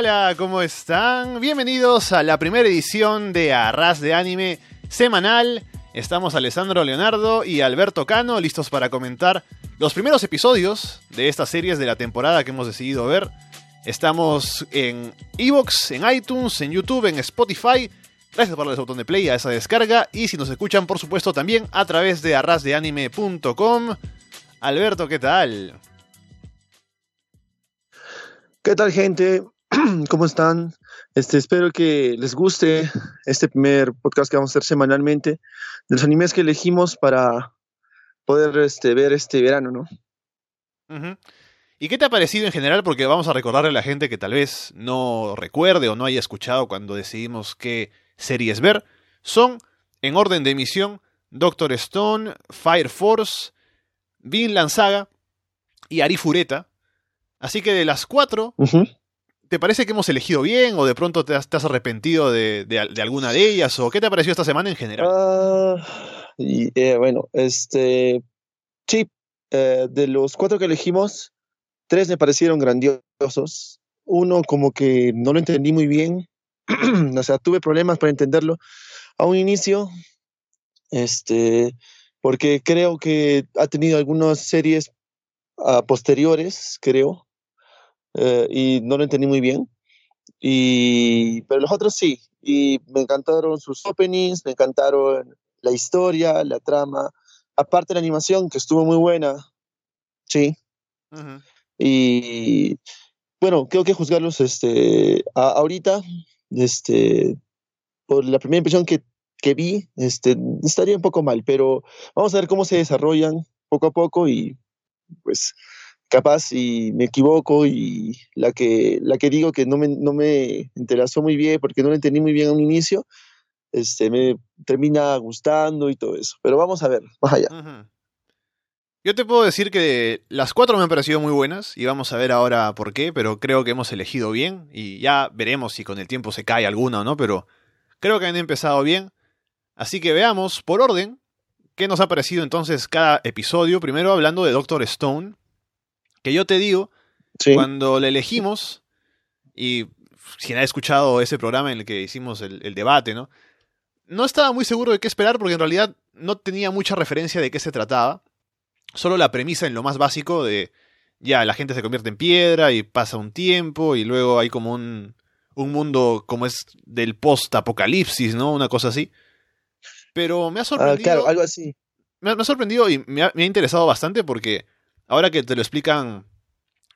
Hola, ¿cómo están? Bienvenidos a la primera edición de Arras de Anime semanal. Estamos Alessandro Leonardo y Alberto Cano listos para comentar los primeros episodios de estas series de la temporada que hemos decidido ver. Estamos en Evox, en iTunes, en YouTube, en Spotify. Gracias por darle ese botón de play a esa descarga. Y si nos escuchan, por supuesto, también a través de arrasdeanime.com. Alberto, ¿qué tal? ¿Qué tal, gente? ¿Cómo están? Este, espero que les guste este primer podcast que vamos a hacer semanalmente de los animes que elegimos para poder este, ver este verano, ¿no? ¿Y qué te ha parecido en general? Porque vamos a recordarle a la gente que tal vez no recuerde o no haya escuchado cuando decidimos qué series ver. Son, en orden de emisión, Doctor Stone, Fire Force, Vinland Saga y Arifureta. Así que de las cuatro, ¿Te parece que hemos elegido bien o de pronto te has, arrepentido de, alguna de ellas? ¿O qué te ha parecido esta semana en general? Ah, eh, bueno, este, sí, eh, de los cuatro que elegimos, tres me parecieron grandiosos. Uno como que no lo entendí muy bien, o sea, tuve problemas para entenderlo a un inicio, este, porque creo que ha tenido algunas series uh, posteriores, creo, eh, y no lo entendí muy bien. Y, pero los otros sí, y me encantaron sus openings, me encantaron la historia, la trama, aparte la animación que estuvo muy buena, sí. Y bueno, creo que juzgarlos este, ahorita, este, por la primera impresión que, que vi, este, estaría un poco mal, pero vamos a ver cómo se desarrollan poco a poco y pues capaz y me equivoco y la que, la que digo que no me, no me interesó muy bien porque no lo entendí muy bien a un inicio, este, me termina gustando y todo eso. Pero vamos a ver, más allá. Yo te puedo decir que las cuatro me han parecido muy buenas y vamos a ver ahora por qué, pero creo que hemos elegido bien y ya veremos si con el tiempo se cae alguna o no, pero creo que han empezado bien. Así que veamos por orden qué nos ha parecido entonces cada episodio. Primero hablando de Doctor Stone, que yo te digo, cuando le elegimos, y si ha escuchado ese programa en el que hicimos el, debate, ¿no? No estaba muy seguro de qué esperar porque en realidad no tenía mucha referencia de qué se trataba. Solo la premisa en lo más básico de ya la gente se convierte en piedra y pasa un tiempo y luego hay como un, un mundo como es del post-apocalipsis, ¿no? Una cosa así. Pero me ha ah, sorprendido. claro, algo así. Me ha, sorprendido y me ha, interesado bastante porque ahora que te lo explican,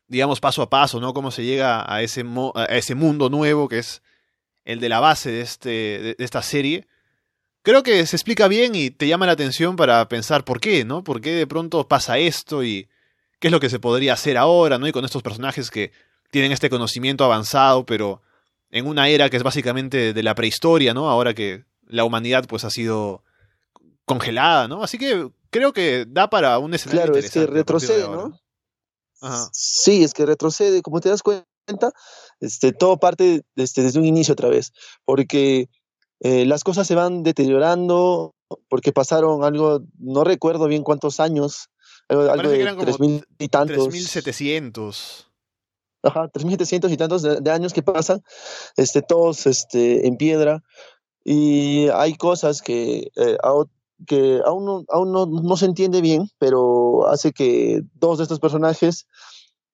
digamos, paso a paso, ¿no? Cómo se llega a ese, a ese mundo nuevo que es el de la base de, este, de, esta serie, creo que se explica bien y te llama la atención para pensar por qué, ¿no? ¿Por qué de pronto pasa esto y qué es lo que se podría hacer ahora, ¿no? Y con estos personajes que tienen este conocimiento avanzado, pero en una era que es básicamente de la prehistoria, ¿no? Ahora que la humanidad pues ha sido congelada, ¿no? Así que creo que da para un escenario Claro, es que retrocede, ¿no? Sí, es que retrocede, como te das cuenta, este, todo parte este, desde un inicio otra vez, porque eh, las cosas se van deteriorando, porque pasaron algo, no recuerdo bien cuántos años, algo, de tres mil y tantos. 3.700. Ajá, 3.700 y tantos de, años que pasan, este, todos este, en piedra, y hay cosas que eh, que aún, no, aún no, se entiende bien, pero hace que dos de estos personajes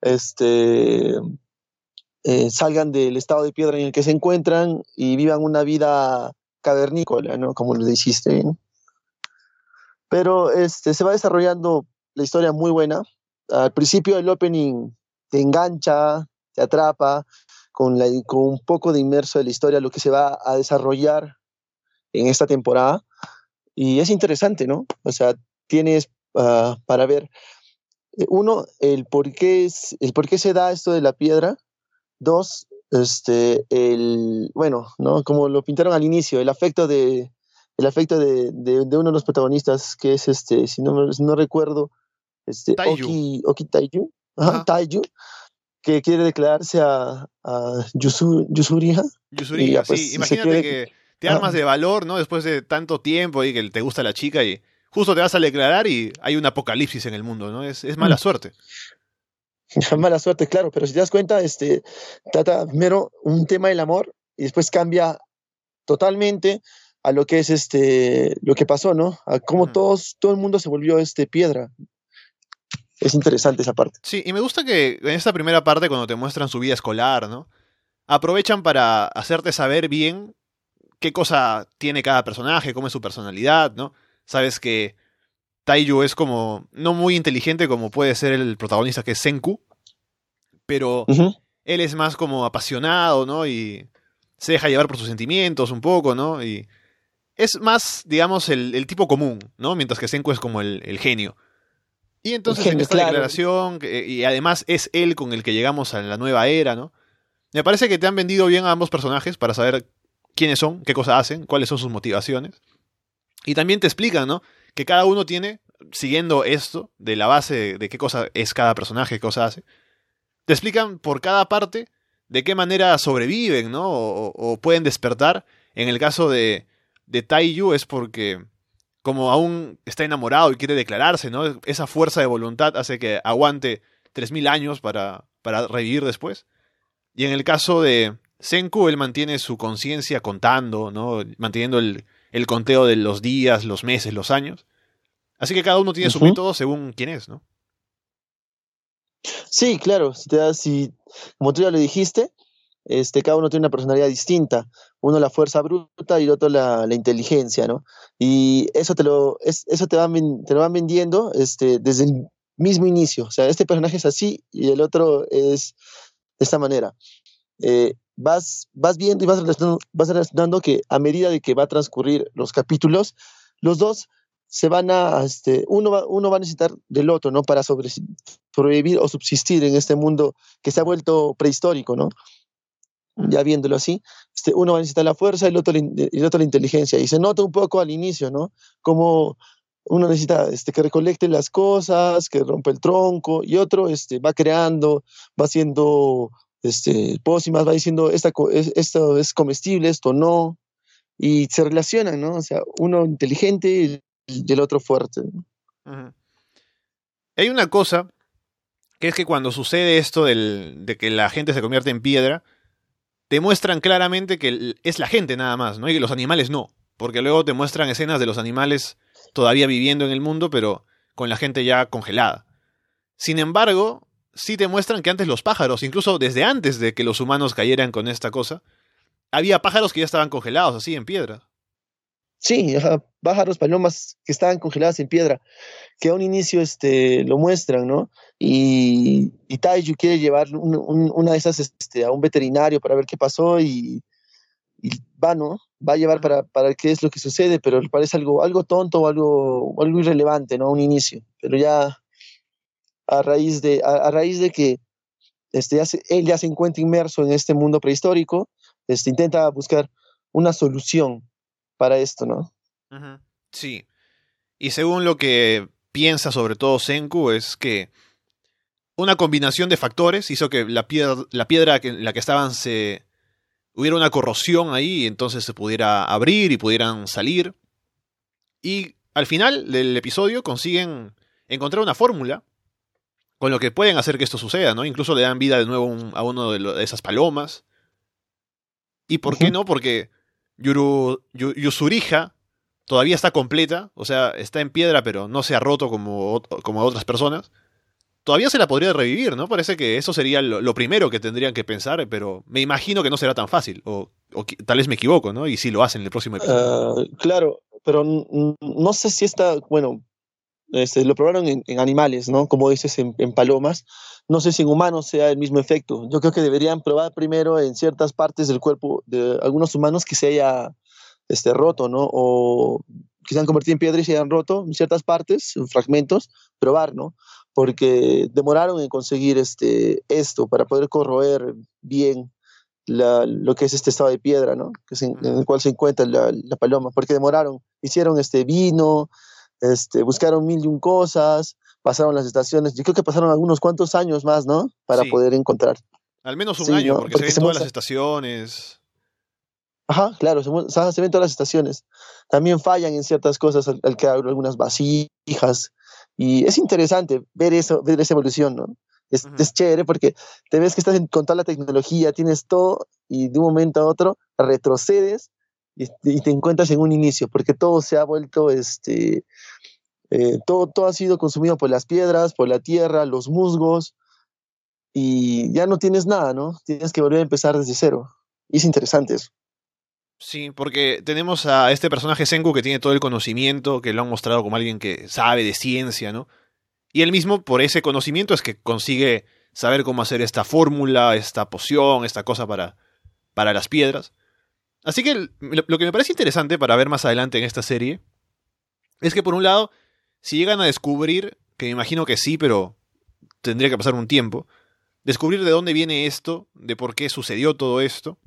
este, eh, salgan del estado de piedra en el que se encuentran y vivan una vida cavernícola, ¿no? Como lo dijiste. Pero este, se va desarrollando la historia muy buena. Al principio el opening te engancha, te atrapa, con, la, con un poco de inmerso de la historia, lo que se va a desarrollar en esta temporada. Y es interesante, ¿no? O sea, tienes ah, para ver, eh, uno, el por, qué el por qué se da esto de la piedra. Dos, este, el, bueno, ¿no? Como lo pintaron al inicio, el afecto de, el afecto de, de, uno de los protagonistas, que es este, si no, no recuerdo, este, Oki, Oki Taiju, Taiju, que quiere declararse a, a Yusuriha. Yusuriha, sí, pues, imagínate que te armas de valor, ¿no? Después de tanto tiempo y que te gusta la chica y justo te vas a declarar y hay un apocalipsis en el mundo, ¿no? Es, mala mm. suerte. Mala suerte, claro, pero si te das cuenta, este, trata primero un tema del amor y después cambia totalmente a lo que es este, lo que pasó, ¿no? A cómo todos, todo el mundo se volvió este piedra. Es interesante esa parte. Sí, y me gusta que en esta primera parte, cuando te muestran su vida escolar, ¿no? Aprovechan para hacerte saber bien qué cosa tiene cada personaje, cómo es su personalidad, ¿no? Sabes que Taiyu es como no muy inteligente como puede ser el protagonista que es Senku, pero él es más como apasionado, ¿no? Y se deja llevar por sus sentimientos un poco, ¿no? Y es más, digamos, el, tipo común, ¿no? Mientras que Senku es como el, genio. Y entonces en esta declaración, y además es él con el que llegamos a la nueva era, ¿no? Me parece que te han vendido bien a ambos personajes para saber quiénes son, qué cosas hacen, cuáles son sus motivaciones. Y también te explican, ¿no? que cada uno tiene, siguiendo esto, de la base de, qué cosa es cada personaje, qué cosa hace, te explican por cada parte de qué manera sobreviven, ¿no? O, pueden despertar. En el caso de, de Taiyu es porque, como aún está enamorado y quiere declararse, ¿no? Esa fuerza de voluntad hace que aguante 3.000 años para, para revivir después. Y en el caso de Senku, él mantiene su conciencia contando, ¿no? Manteniendo el, el conteo de los días, los meses, los años. Así que cada uno tiene su método según quién es, ¿no? Sí, claro. Si, te si como tú ya lo dijiste, este, cada uno tiene una personalidad distinta. Uno la fuerza bruta y el otro la, inteligencia, ¿no? Y eso te lo, eso te, van, te lo van vendiendo este, desde el mismo inicio. O sea, este personaje es así y el otro es de esta manera. Eh, vas, vas viendo y vas relacionando, vas relacionando que a medida de que va a transcurrir los capítulos, los dos se van a, este, uno, va, uno va a necesitar del otro, ¿no? Para sobrevivir o subsistir en este mundo que se ha vuelto prehistórico, ¿no? Ya viéndolo así, este, uno va a necesitar la fuerza y el otro, el otro la inteligencia. Y se nota un poco al inicio, ¿no? Como uno necesita este, que recolecte las cosas, que rompe el tronco, y otro este, va creando, va haciendo este, pócimas, va diciendo esta, esto es comestible, esto no, y se relacionan, ¿no? O sea, uno inteligente y el otro fuerte. Hay una cosa que es que cuando sucede esto de que la gente se convierte en piedra, te muestran claramente que es la gente nada más, ¿no? Y los animales no. Porque luego te muestran escenas de los animales todavía viviendo en el mundo, pero con la gente ya congelada. Sin embargo, sí te muestran que antes los pájaros, incluso desde antes de que los humanos cayeran con esta cosa, había pájaros que ya estaban congelados así en piedra. Sí, pájaros, palomas que estaban congeladas en piedra, que a un inicio este, lo muestran, ¿no? Y, y Taiju quiere llevar una de esas este, a un veterinario para ver qué pasó y, va, ¿no? Va a llevar para, para qué es lo que sucede, pero parece algo, algo tonto o algo, algo irrelevante, ¿no? A un inicio, pero ya a raíz de, a, raíz de que este, él ya se encuentra inmerso en este mundo prehistórico, este, intenta buscar una solución para esto, ¿no? Sí. Y según lo que piensa sobre todo Senku es que una combinación de factores hizo que la piedra, la piedra en la que estaban se hubiera una corrosión ahí y entonces se pudiera abrir y pudieran salir. Y al final del episodio consiguen encontrar una fórmula con lo que pueden hacer que esto suceda, ¿no? Incluso le dan vida de nuevo a uno de, esas palomas. ¿Y por qué no? Porque Yuru, Yusurija todavía está completa, o sea, está en piedra, pero no se ha roto como, como otras personas. Todavía se la podría revivir, ¿no? Parece que eso sería lo, primero que tendrían que pensar, pero me imagino que no será tan fácil, o, tal vez me equivoco, ¿no? Y si lo hacen en el próximo episodio. Ah, claro, pero no sé si está, bueno, este, lo probaron en, animales, ¿no? Como dices, en, palomas. No sé si en humanos sea el mismo efecto. Yo creo que deberían probar primero en ciertas partes del cuerpo de algunos humanos que se haya este, roto, ¿no? O que se han convertido en piedra y se hayan roto en ciertas partes, en fragmentos, probar, ¿no? Porque demoraron en conseguir este, esto para poder corroer bien lo que es este estado de piedra, ¿no? Que en, el cual se encuentra la, la, paloma, porque demoraron, hicieron este vino, este, buscaron mil y un cosas, pasaron las estaciones, yo creo que pasaron algunos cuantos años más, ¿no? Para poder encontrar. Al menos un año, porque, se ven todas las estaciones. Ajá, claro, se, ven todas las estaciones. También fallan en ciertas cosas al, que hay algunas vasijas. Y es interesante ver eso, ver esa evolución, ¿no? Es, es chévere porque te ves que estás con toda la tecnología, tienes todo y de un momento a otro retrocedes y, te encuentras en un inicio, porque todo se ha vuelto, este, eh, todo, todo ha sido consumido por las piedras, por la tierra, los musgos, y ya no tienes nada, ¿no? Tienes que volver a empezar desde cero. Y es interesante eso. Sí, porque tenemos a este personaje Senku que tiene todo el conocimiento, que lo han mostrado como alguien que sabe de ciencia, ¿no? Y él mismo, por ese conocimiento, es que consigue saber cómo hacer esta fórmula, esta poción, esta cosa para, para las piedras. Así que lo que me parece interesante para ver más adelante en esta serie es que por un lado, si llegan a descubrir, que me imagino que sí, pero tendría que pasar un tiempo, descubrir de dónde viene esto, de por qué sucedió todo esto,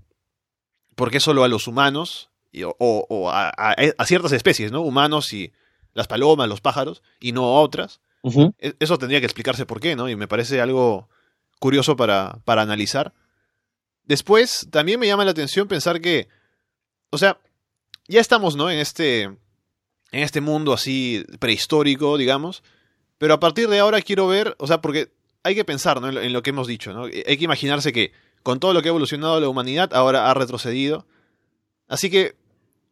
por qué solo a los humanos, o, o a, a, a, ciertas especies, ¿no? Humanos y las palomas, los pájaros, y no a otras. Uh -huh. Eso tendría que explicarse por qué, ¿no? Y me parece algo curioso para, para analizar. Después, también me llama la atención pensar que, o sea, ya estamos, ¿no? En este, en este mundo así prehistórico, digamos, pero a partir de ahora quiero ver, o sea, porque hay que pensar, ¿no? En lo, en lo que hemos dicho, ¿no? Hay que imaginarse que con todo lo que ha evolucionado la humanidad, ahora ha retrocedido. Así que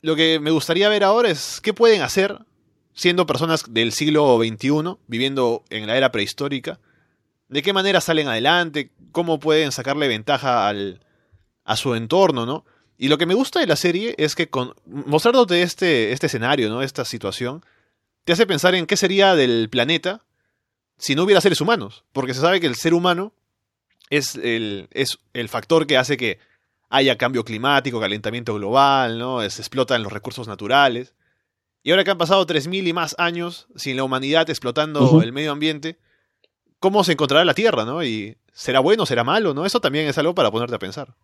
lo que me gustaría ver ahora es qué pueden hacer siendo personas del siglo XXI, viviendo en la era prehistórica, de qué manera salen adelante, cómo pueden sacarle ventaja al, a su entorno, ¿no? Y lo que me gusta de la serie es que con, mostrándote este, este escenario, ¿no? Esta situación, te hace pensar en qué sería del planeta si no hubiera seres humanos. Porque se sabe que el ser humano es el, es el factor que hace que haya cambio climático, calentamiento global, ¿no? Se explotan los recursos naturales. Y ahora que han pasado 3.000 y más años sin la humanidad explotando uh -huh. el medio ambiente, ¿cómo se encontrará la Tierra, no? Y será bueno, será malo, ¿no? Eso también es algo para ponerte a pensar.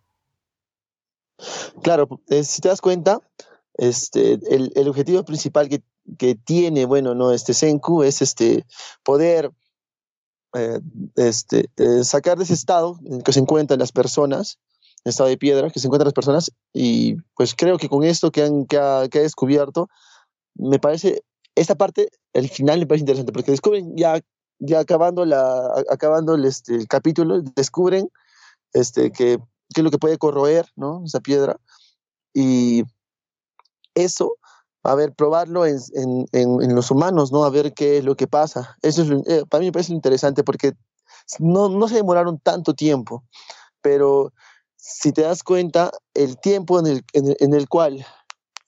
Claro, eh, si te das cuenta, este, el, el objetivo principal que, que, tiene, bueno, no, este Senku es este poder eh, este, eh, sacar de ese estado en que se encuentran las personas, estado de piedra, que se encuentran las personas, y pues creo que con esto que, han, que, ha, que ha descubierto, me parece, esta parte, el final me parece interesante, porque descubren ya, ya acabando, la, acabando el, este, el capítulo, descubren este, que, que es lo que puede corroer ¿no? esa piedra, y eso, a ver, probarlo en, en, en, en, los humanos, ¿no? A ver qué es lo que pasa. Eso es, eh, para mí me parece interesante porque no, no se demoraron tanto tiempo, pero si te das cuenta, el tiempo en el, en el, cual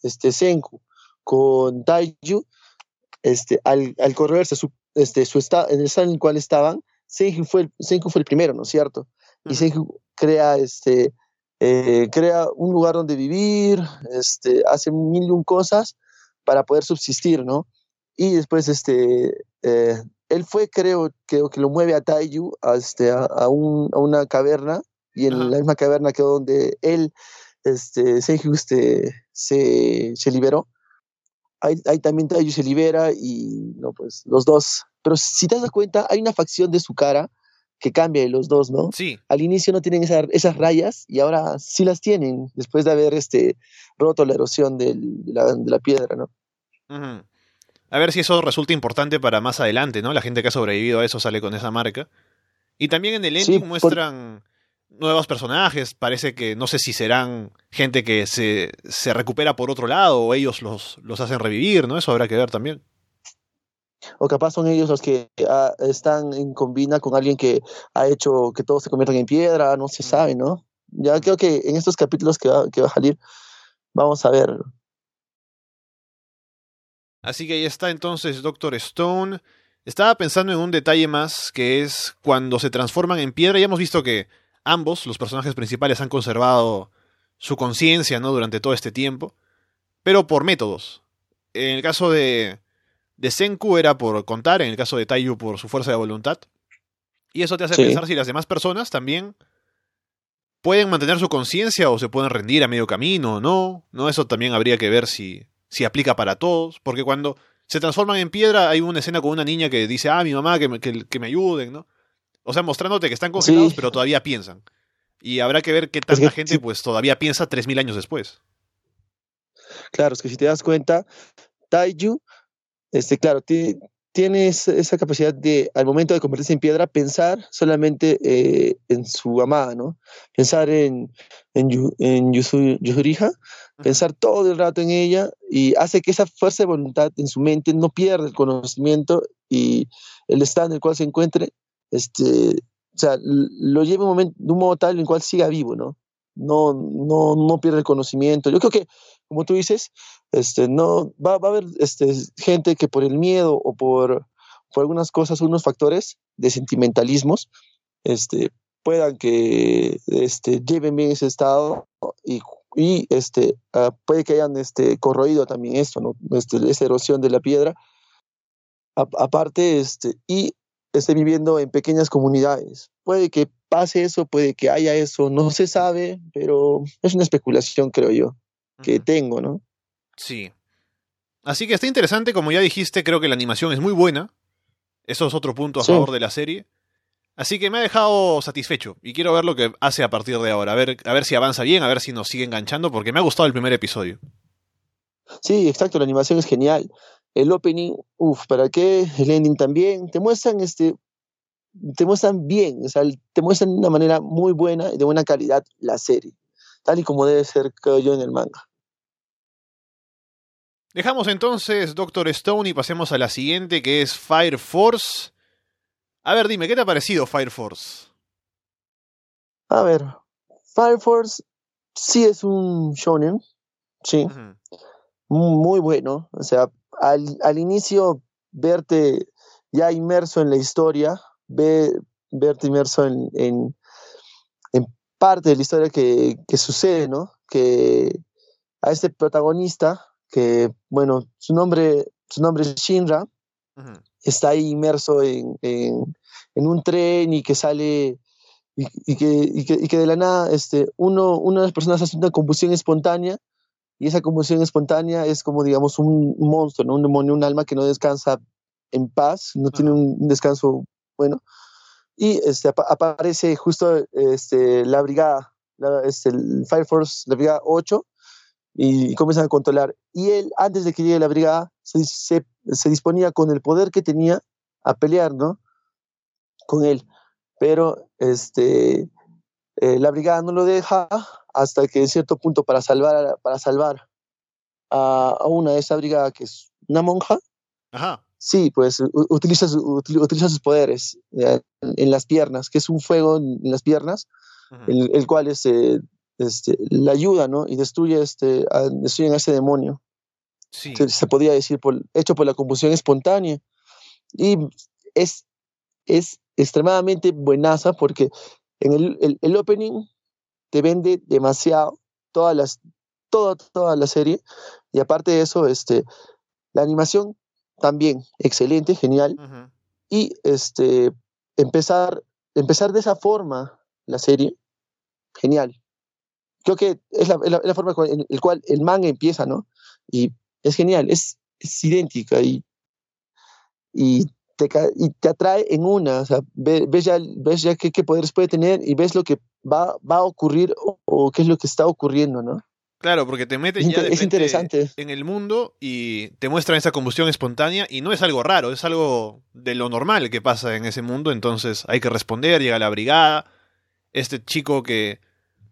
este Senku con Taiju, este, al, al correrse su, este, su estado, en el estado en el cual estaban, Senku fue Senku fue el primero, ¿no es cierto? Y Senku crea, este, eh, crea un lugar donde vivir, este, hace mil y un cosas para poder subsistir, ¿no? Y después, este, eh, él fue, creo, creo que lo mueve a Taiju a, este, a, a, un, a una caverna, y en la misma caverna que donde él, este, Senju, este, se, se liberó ahí, ahí también Taiju se libera y no, pues los dos. Pero si te das cuenta, hay una facción de su cara que cambia de los dos, ¿no? Sí. Al inicio no tienen esa, esas rayas y ahora sí las tienen, después de haber este, roto la erosión del, de, la, de, la, piedra, ¿no? Uh -huh. A ver si eso resulta importante para más adelante, ¿no? La gente que ha sobrevivido a eso sale con esa marca. Y también en el ending sí, muestran por... nuevos personajes. Parece que no sé si serán gente que se, se recupera por otro lado o ellos los, los hacen revivir, ¿no? Eso habrá que ver también. O capaz son ellos los que uh, están en combina con alguien que ha hecho que todos se conviertan en piedra, no se sabe, ¿no? Ya creo que en estos capítulos que va, que va a salir, vamos a ver. Así que ahí está entonces Doctor Stone. Estaba pensando en un detalle más, que es cuando se transforman en piedra. Ya hemos visto que ambos, los personajes principales, han conservado su conciencia, ¿no? Durante todo este tiempo. Pero por métodos. En el caso de, de Senku era por contar, en el caso de Taiyu por su fuerza de voluntad. Y eso te hace sí. pensar si las demás personas también pueden mantener su conciencia o se pueden rendir a medio camino o no. ¿no? Eso también habría que ver si, si aplica para todos. Porque cuando se transforman en piedra hay una escena con una niña que dice, ah, mi mamá, que me, que, que me ayuden, ¿no? O sea, mostrándote que están congelados, sí. pero todavía piensan. Y habrá que ver qué tanta es que, gente pues todavía piensa 3.000 años después. Claro, es que si te das cuenta, Taiyu este, claro, tiene, esa capacidad de, al momento de convertirse en piedra, pensar solamente eh, en su amada, ¿no? Pensar en, en, en pensar todo el rato en ella y hace que esa fuerza de voluntad en su mente no pierda el conocimiento y el estado en el cual se encuentre, este, o sea, lo lleve un momento, de un modo tal en el cual siga vivo, ¿no? No, no, no pierde el conocimiento. Yo creo que, como tú dices, este, no, va, va a haber este, gente que por el miedo o por, por algunas cosas, unos factores de sentimentalismos, este, puedan que este, lleven bien ese estado y, y este, uh, puede que hayan este, corroído también esto, ¿no? Este, esa erosión de la piedra. A, aparte, este, y esté viviendo en pequeñas comunidades. Puede que pase eso, puede que haya eso, no se sabe, pero es una especulación, creo yo, que tengo, ¿no? Sí. Así que está interesante, como ya dijiste, creo que la animación es muy buena. Eso es otro punto a favor de la serie. Así que me ha dejado satisfecho y quiero ver lo que hace a partir de ahora, a ver, a ver si avanza bien, a ver si nos sigue enganchando, porque me ha gustado el primer episodio. Sí, exacto, la animación es genial. El opening, uff, ¿para qué? El ending también. Te muestran este, te muestran bien, o sea, te muestran de una manera muy buena y de buena calidad la serie, tal y como debe ser, creo yo, en el manga. Dejamos entonces Doctor Stone y pasemos a la siguiente que es Fire Force. A ver, dime, ¿qué te ha parecido Fire Force? A ver, Fire Force sí es un shonen, sí, muy bueno. O sea, al, al, inicio verte ya inmerso en la historia, ve, verte inmerso en, en, en, parte de la historia que, que sucede, ¿no? Que a este protagonista que, bueno, su nombre, su nombre es Shinra, está ahí inmerso en, en, en, un tren y que sale y, y, que, y, que, y, que, de la nada este, uno, una de las personas hace una combustión espontánea y esa combustión espontánea es como, digamos, un monstruo, ¿no? un demonio, un alma que no descansa en paz, no tiene un descanso bueno. Y este, ap aparece justo este, la brigada, la, este, el Fire Force, la brigada 8, y, comienzan a controlar. Y él, antes de que llegue la brigada, se, se, se, disponía con el poder que tenía a pelear, ¿no? Con él. Pero este, eh, la brigada no lo deja hasta que en cierto punto para salvar, para salvar a, a una de esa brigada, que es una monja, Ajá. sí, pues utiliza, utiliza sus poderes en, en, las piernas, que es un fuego en, en las piernas, el, el, cual es... Eh, este, la ayuda, ¿no? Y destruye este, a, destruyen a ese demonio. Sí. Se, se, podría decir, por, hecho por la combustión espontánea. Y es, es extremadamente buenaza porque en el, el, el opening te vende demasiado todas las, toda, toda la serie. Y aparte de eso, este, la animación también excelente, genial. Uh -huh. Y este, empezar, empezar de esa forma la serie, genial creo que es la, es la, es la forma en la cual el manga empieza, ¿no? Y es genial, es, es idéntica y, y, te, y te atrae en una, o sea, ves, ves ya, ves ya qué, qué, poderes puede tener y ves lo que va, va a ocurrir o, o, qué es lo que está ocurriendo, ¿no? Claro, porque te metes es, ya de es interesante. en el mundo y te muestran esa combustión espontánea y no es algo raro, es algo de lo normal que pasa en ese mundo, entonces hay que responder, llega la brigada, este chico que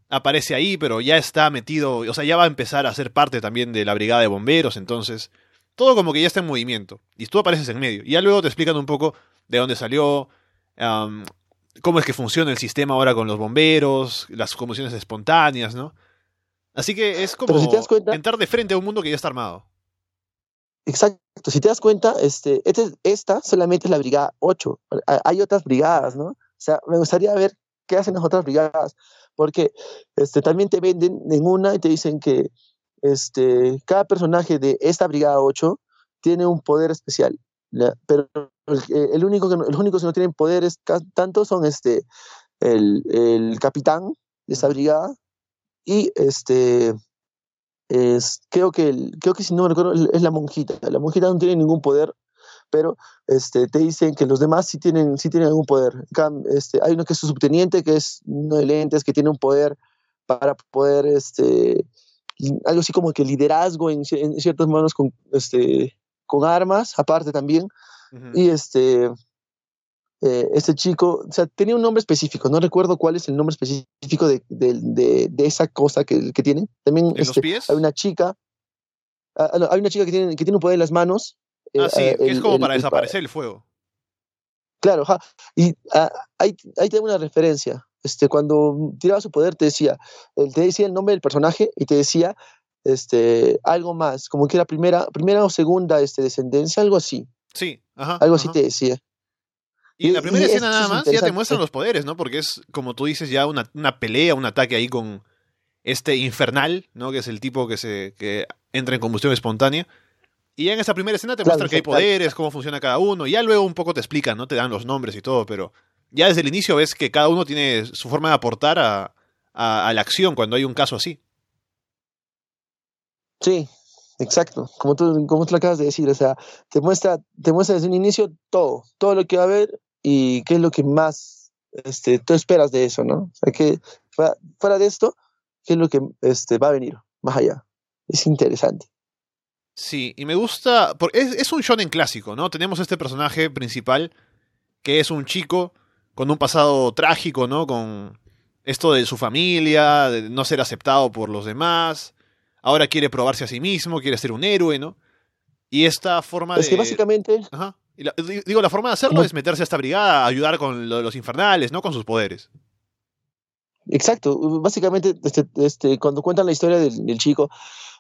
aparece ahí, pero ya está metido, o sea, ya va a empezar a ser parte también de la brigada de bomberos, entonces todo como que ya está en movimiento y tú apareces en medio. Y ya luego te explican un poco de dónde salió, um, cómo es que funciona el sistema ahora con los bomberos, las combustiones espontáneas, ¿no? Así que es como si cuenta, entrar de frente a un mundo que ya está armado. Exacto, si te das cuenta, este, este, esta solamente es la brigada 8. Hay otras brigadas, ¿no? O sea, me gustaría ver qué hacen las otras brigadas porque este, también te venden en una y te dicen que este, cada personaje de esta Brigada 8 tiene un poder especial, ¿ya? pero el, el, único que no, los únicos que no tienen poderes tanto son este, el, el capitán de esa brigada y este es, creo que el, creo que si no me recuerdo es la monjita la monjita no tiene ningún poder pero este, te dicen que los demás sí tienen, sí tienen algún poder. Este, hay uno que es su subteniente, que es uno de lentes, que tiene un poder para poder, este, algo así como que liderazgo en, en ciertas manos con, este, con armas, aparte también. Y este, eh, este chico, o sea, tenía un nombre específico, no recuerdo cuál es el nombre específico de, de, de, esa cosa que, que tienen. También este, hay una chica, ah, ah, hay una chica que tiene, que tiene un poder en las manos. Eh, ah, sí, que es como para desaparecer el fuego. Claro, y ahí, ahí tengo una referencia. Este, cuando tiraba su poder te decía, te decía el nombre del personaje y te decía este, algo más, como que era primera, primera o segunda este, descendencia, algo así. Sí, ajá. Algo así te decía. Y en la primera escena nada más ya te muestran los poderes, ¿no? Porque es, como tú dices, ya una, una, pelea, un ataque ahí con este infernal, ¿no? Que es el tipo que se que entra en combustión espontánea. Y ya en esa primera escena te muestran que hay poderes, cómo funciona cada uno. Y ya luego un poco te explican, ¿no? Te dan los nombres y todo, pero ya desde el inicio ves que cada uno tiene su forma de aportar a, a, a la acción cuando hay un caso así. Sí, exacto. Como tú, como tú lo acabas de decir, o sea, te muestra, te muestra desde un inicio todo, todo lo que va a haber y qué es lo que más este, tú esperas de eso, ¿no? O sea, que fuera, de esto, qué es lo que este, va a venir más allá. Es interesante. Sí, y me gusta, porque es, es un shonen clásico, ¿no? Tenemos este personaje principal que es un chico con un pasado trágico, ¿no? Con esto de su familia, de no ser aceptado por los demás. Ahora quiere probarse a sí mismo, quiere ser un héroe, ¿no? Y esta forma de... Es que básicamente... Ajá digo, la forma de hacerlo es meterse a esta brigada, ayudar con los infernales, ¿no? Con sus poderes. Exacto. Básicamente, este, este, cuando cuentan la historia del, chico,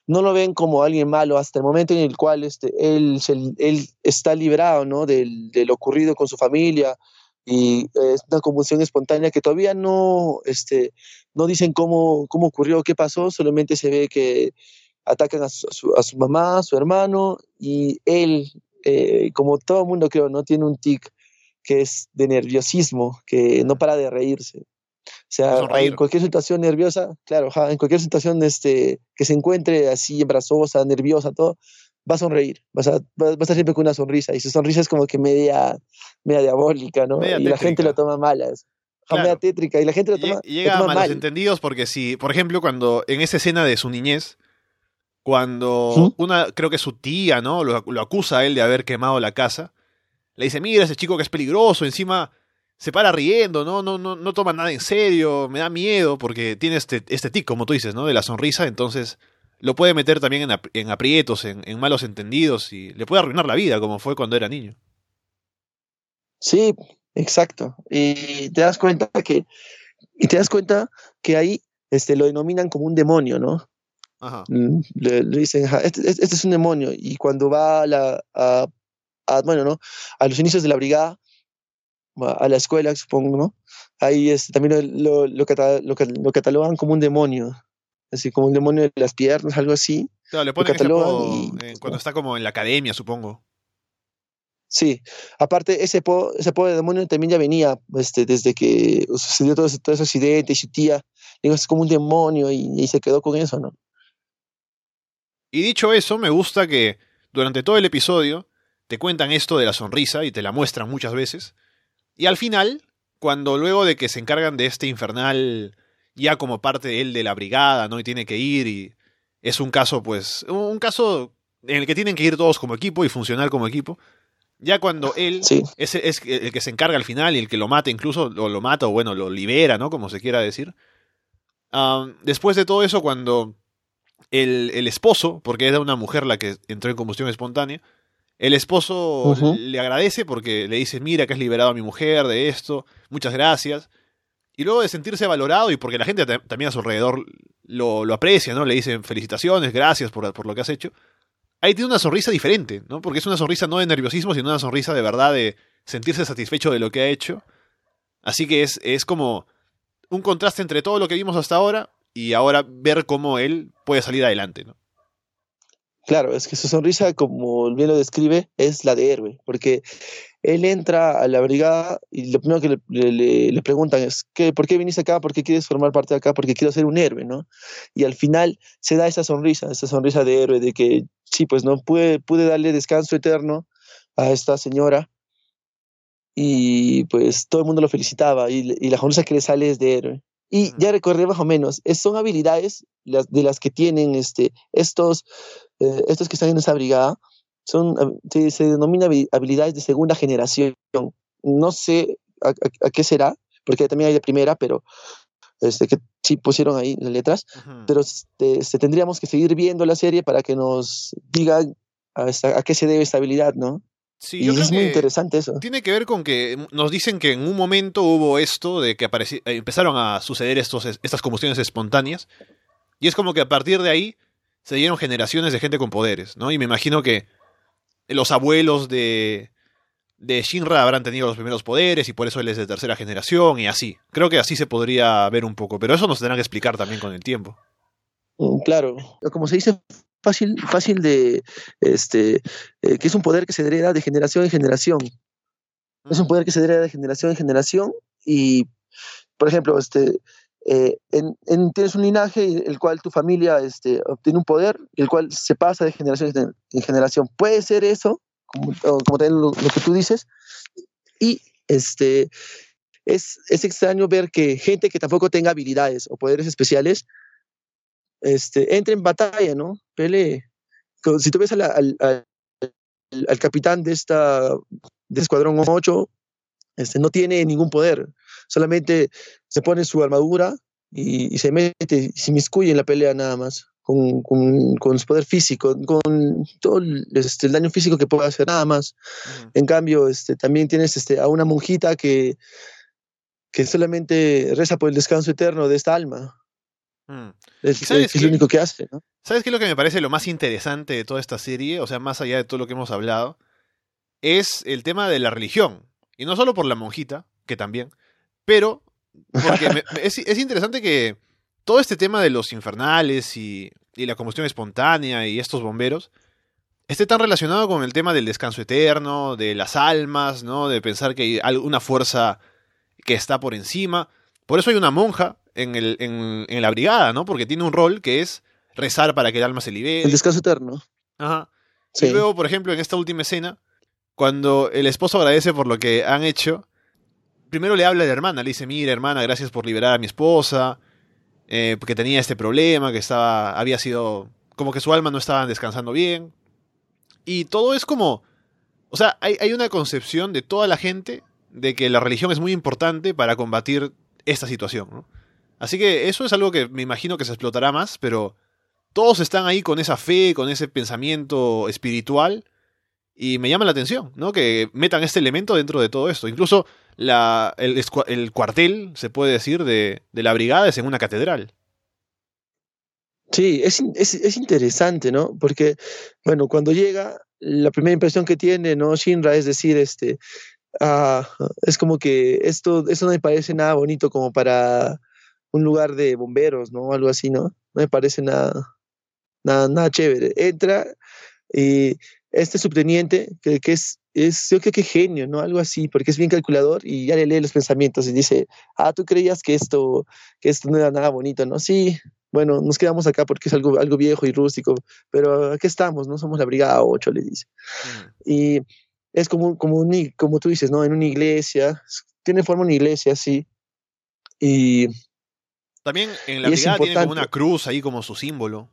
no lo ven como alguien malo hasta el momento en el cual este, él, él está liberado ¿no? del, del ocurrido con su familia y es una convulsión espontánea que todavía no, este, no dicen cómo, cómo ocurrió, qué pasó, solamente se ve que atacan a su, a su mamá, a su hermano y él eh, como todo el mundo creo, no tiene un tic que es de nerviosismo, que no para de reírse. O sea, en cualquier situación nerviosa, claro, en cualquier situación este, que se encuentre así embarazosa, nerviosa, todo, va a sonreír, va a, va a estar siempre con una sonrisa, y su sonrisa es como que media, media diabólica, ¿no? y la gente lo toma malas. Media tétrica, y la gente lo toma, llega a malos entendidos porque si, por ejemplo, cuando en esa escena de su niñez, cuando una, creo que su tía, ¿no? Lo, acusa a él de haber quemado la casa. Le dice, mira, ese chico que es peligroso, encima se para riendo, ¿no? No, no, no toma nada en serio, me da miedo porque tiene este, este tic, como tú dices, ¿no? De la sonrisa, entonces lo puede meter también en, aprietos, en, en, malos entendidos y le puede arruinar la vida, como fue cuando era niño. Sí, exacto. Y te das cuenta que, y te das cuenta que ahí este, lo denominan como un demonio, ¿no? Mm, le, dicen, este, este, es un demonio. Y cuando va a, la, a, bueno, ¿no? a los inicios de la brigada, a la escuela, supongo, ¿no? Ahí es, también lo, lo, lo, catalogan como un demonio, así como un demonio de las piernas, algo así. Claro, le ponen eh, cuando está como en la academia, supongo. Sí, aparte ese po, ese de demonio también ya venía este, desde que sucedió todo ese, todo ese accidente y su tía, digo, es como un demonio y, y se quedó con eso, ¿no? Y dicho eso, me gusta que durante todo el episodio te cuentan esto de la sonrisa y te la muestran muchas veces. Y al final, cuando luego de que se encargan de este infernal ya como parte de él de la brigada, ¿no? Y tiene que ir y es un caso, pues, un caso en el que tienen que ir todos como equipo y funcionar como equipo. Ya cuando él es, el que se encarga al final y el que lo mata incluso, o lo mata o bueno, lo libera, ¿no? Como se quiera decir. Después de todo eso, cuando el, el, esposo, porque era una mujer la que entró en combustión espontánea, el esposo le agradece porque le dice, mira que has liberado a mi mujer de esto, muchas gracias. Y luego de sentirse valorado y porque la gente también a su alrededor lo, lo aprecia, ¿no? Le dicen felicitaciones, gracias por, por, lo que has hecho. Ahí tiene una sonrisa diferente, ¿no? Porque es una sonrisa no de nerviosismo, sino una sonrisa de verdad de sentirse satisfecho de lo que ha hecho. Así que es, es como un contraste entre todo lo que vimos hasta ahora y ahora ver cómo él puede salir adelante, ¿no? Claro, es que su sonrisa, como bien lo describe, es la de héroe, porque él entra a la brigada y lo primero que le, preguntan es, ¿qué, ¿por qué viniste acá? ¿Por qué quieres formar parte de acá? Porque quiero ser un héroe, ¿no? Y al final se da esa sonrisa, esa sonrisa de héroe, de que sí, pues no pude, pude darle descanso eterno a esta señora y pues todo el mundo lo felicitaba y, y la sonrisa que le sale es de héroe. Y ya recordé más o menos, son habilidades las, de las que tienen este, estos, eh, estos que están en esa brigada, son, se, denomina habilidades de segunda generación. No sé a, qué será, porque también hay de primera, pero este, que sí pusieron ahí las letras, pero este, este, tendríamos que seguir viendo la serie para que nos digan a, a qué se debe esta habilidad, ¿no? Sí, y es muy interesante eso. Tiene que ver con que nos dicen que en un momento hubo esto de que eh, empezaron a suceder estos, estas combustiones espontáneas. Y es como que a partir de ahí se dieron generaciones de gente con poderes, ¿no? Y me imagino que los abuelos de, de Shinra habrán tenido los primeros poderes y por eso él es de tercera generación y así. Creo que así se podría ver un poco, pero eso nos tendrán que explicar también con el tiempo. Mm, claro, como se dice, fácil, fácil de, este, eh, que es un poder que se hereda de generación en generación. Es un poder que se hereda de generación en generación y, por ejemplo, este, eh, en, tienes un linaje el cual tu familia este, obtiene un poder, el cual se pasa de generación en generación. Puede ser eso, como, como lo, lo, que tú dices, y este, es, es extraño ver que gente que tampoco tenga habilidades o poderes especiales este, entre en batalla, ¿no? Pelee. Si tú ves al, al, capitán de esta de Escuadrón 8, este, no tiene ningún poder, solamente se pone su armadura y, se mete, y se inmiscuye en la pelea nada más, con, con, su poder físico, con todo el, este, el, daño físico que puede hacer nada más. En cambio, este, también tienes este, a una monjita que, que solamente reza por el descanso eterno de esta alma. Mm. Es, lo único que hace, ¿no? ¿Sabes qué es lo que me parece lo más interesante de toda esta serie? O sea, más allá de todo lo que hemos hablado, es el tema de la religión. Y no solo por la monjita, que también, pero porque es, es, interesante que todo este tema de los infernales y, y, la combustión espontánea y estos bomberos esté tan relacionado con el tema del descanso eterno, de las almas, ¿no? De pensar que hay una fuerza que está por encima. Por eso hay una monja en, el, en, en, la brigada, ¿no? Porque tiene un rol que es rezar para que el alma se libere. El descanso eterno. Ajá. Y luego, por ejemplo, en esta última escena, cuando el esposo agradece por lo que han hecho, primero le habla a la hermana, le dice, mira hermana, gracias por liberar a mi esposa, eh, porque tenía este problema, que estaba, había sido, como que su alma no estaba descansando bien. Y todo es como, o sea, hay, hay una concepción de toda la gente de que la religión es muy importante para combatir esta situación. Así que eso es algo que me imagino que se explotará más, pero todos están ahí con esa fe, con ese pensamiento espiritual, y me llama la atención, ¿no? Que metan este elemento dentro de todo esto. Incluso la, el, el, cuartel, se puede decir, de, de, la brigada es en una catedral. Sí, es, es, es, interesante, ¿no? Porque, bueno, cuando llega, la primera impresión que tiene, ¿no? Shinra es decir, este, ah, es como que esto, esto no me parece nada bonito como para un lugar de bomberos, ¿no? Algo así, ¿no? No me parece nada, nada, nada chévere. Entra y este subteniente, que, que es, es, yo creo que genio, ¿no? Algo así, porque es bien calculador y ya le lee los pensamientos y dice, ah, tú creías que esto, que esto no era nada bonito, ¿no? Sí, bueno, nos quedamos acá porque es algo, algo viejo y rústico, pero aquí estamos, ¿no? Somos la Brigada 8, le dice. Mm. Y es como, como, un, como tú dices, ¿no? En una iglesia, tiene forma una iglesia, sí. Y también en la brigada tiene como una cruz ahí como su símbolo.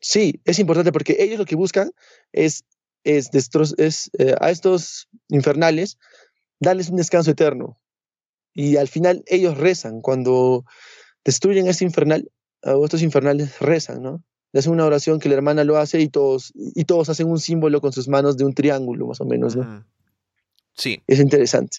Sí, es importante porque ellos lo que buscan es, es, es eh, a estos infernales darles un descanso eterno. Y al final ellos rezan. Cuando destruyen a este infernal, a estos infernales rezan, ¿no? Le hacen una oración que la hermana lo hace y todos, y todos hacen un símbolo con sus manos de un triángulo, más o menos, ¿no? Sí. Es interesante.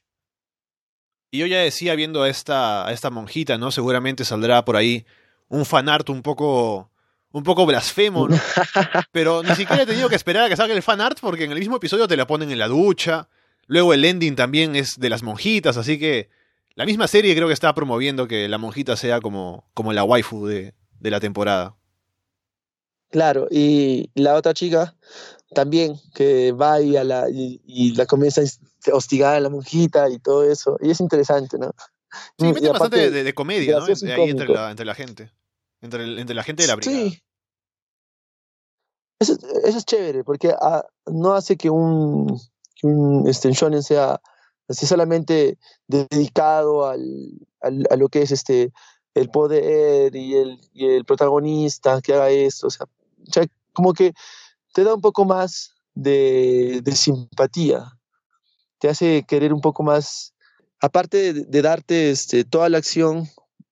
Y yo ya decía, viendo a esta, a esta monjita, ¿no? Seguramente saldrá por ahí un fanart un poco un poco blasfemo, ¿no? Pero ni siquiera he tenido que esperar a que salga el fanart porque en el mismo episodio te la ponen en la ducha. Luego el ending también es de las monjitas, así que la misma serie creo que está promoviendo que la monjita sea como, como la waifu de, de la temporada. Claro, y la otra chica también que va y, a la, y la comienza hostigar a la monjita y todo eso. Y es interesante, ¿no? Sí, mete bastante de, comedia, ¿no? ahí entre la, entre la gente. Entre, entre, la gente de la brigada. Sí. Eso, eso es chévere, porque ah, no hace que un, que un este, shonen sea así solamente dedicado al, al, a lo que es este el poder y el, y el protagonista que haga esto. O sea, como que te da un poco más de, simpatía, te hace querer un poco más, aparte de, darte este, toda la acción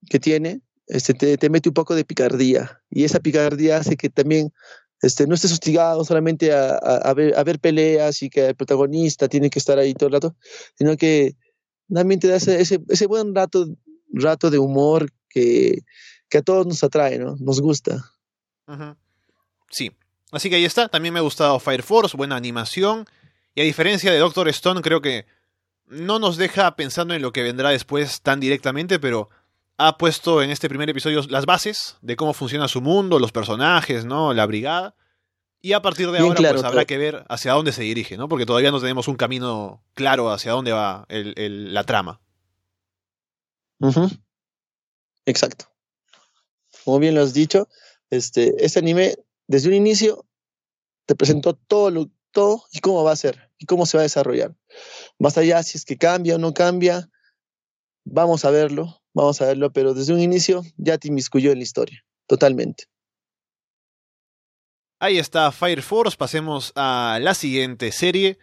que tiene, este, te, mete un poco de picardía y esa picardía hace que también este, no estés hostigado solamente a, ver, peleas y que el protagonista tiene que estar ahí todo el rato, sino que también te da ese, buen rato, rato de humor que, a todos nos atrae, ¿no? Nos gusta. Sí, Así que ahí está, también me ha gustado Fire Force, buena animación. Y a diferencia de Doctor Stone, creo que no nos deja pensando en lo que vendrá después tan directamente, pero ha puesto en este primer episodio las bases de cómo funciona su mundo, los personajes, ¿no? La brigada. Y a partir de ahora pues, habrá que ver hacia dónde se dirige, ¿no? Porque todavía no tenemos un camino claro hacia dónde va la trama. Exacto. Como bien lo has dicho, este, este anime desde un inicio te presentó todo, lo, todo y cómo va a ser y cómo se va a desarrollar. Más allá si es que cambia o no cambia, vamos a verlo, vamos a verlo, pero desde un inicio ya te inmiscuyó en la historia, totalmente. Ahí está Fire Force, pasemos a la siguiente serie,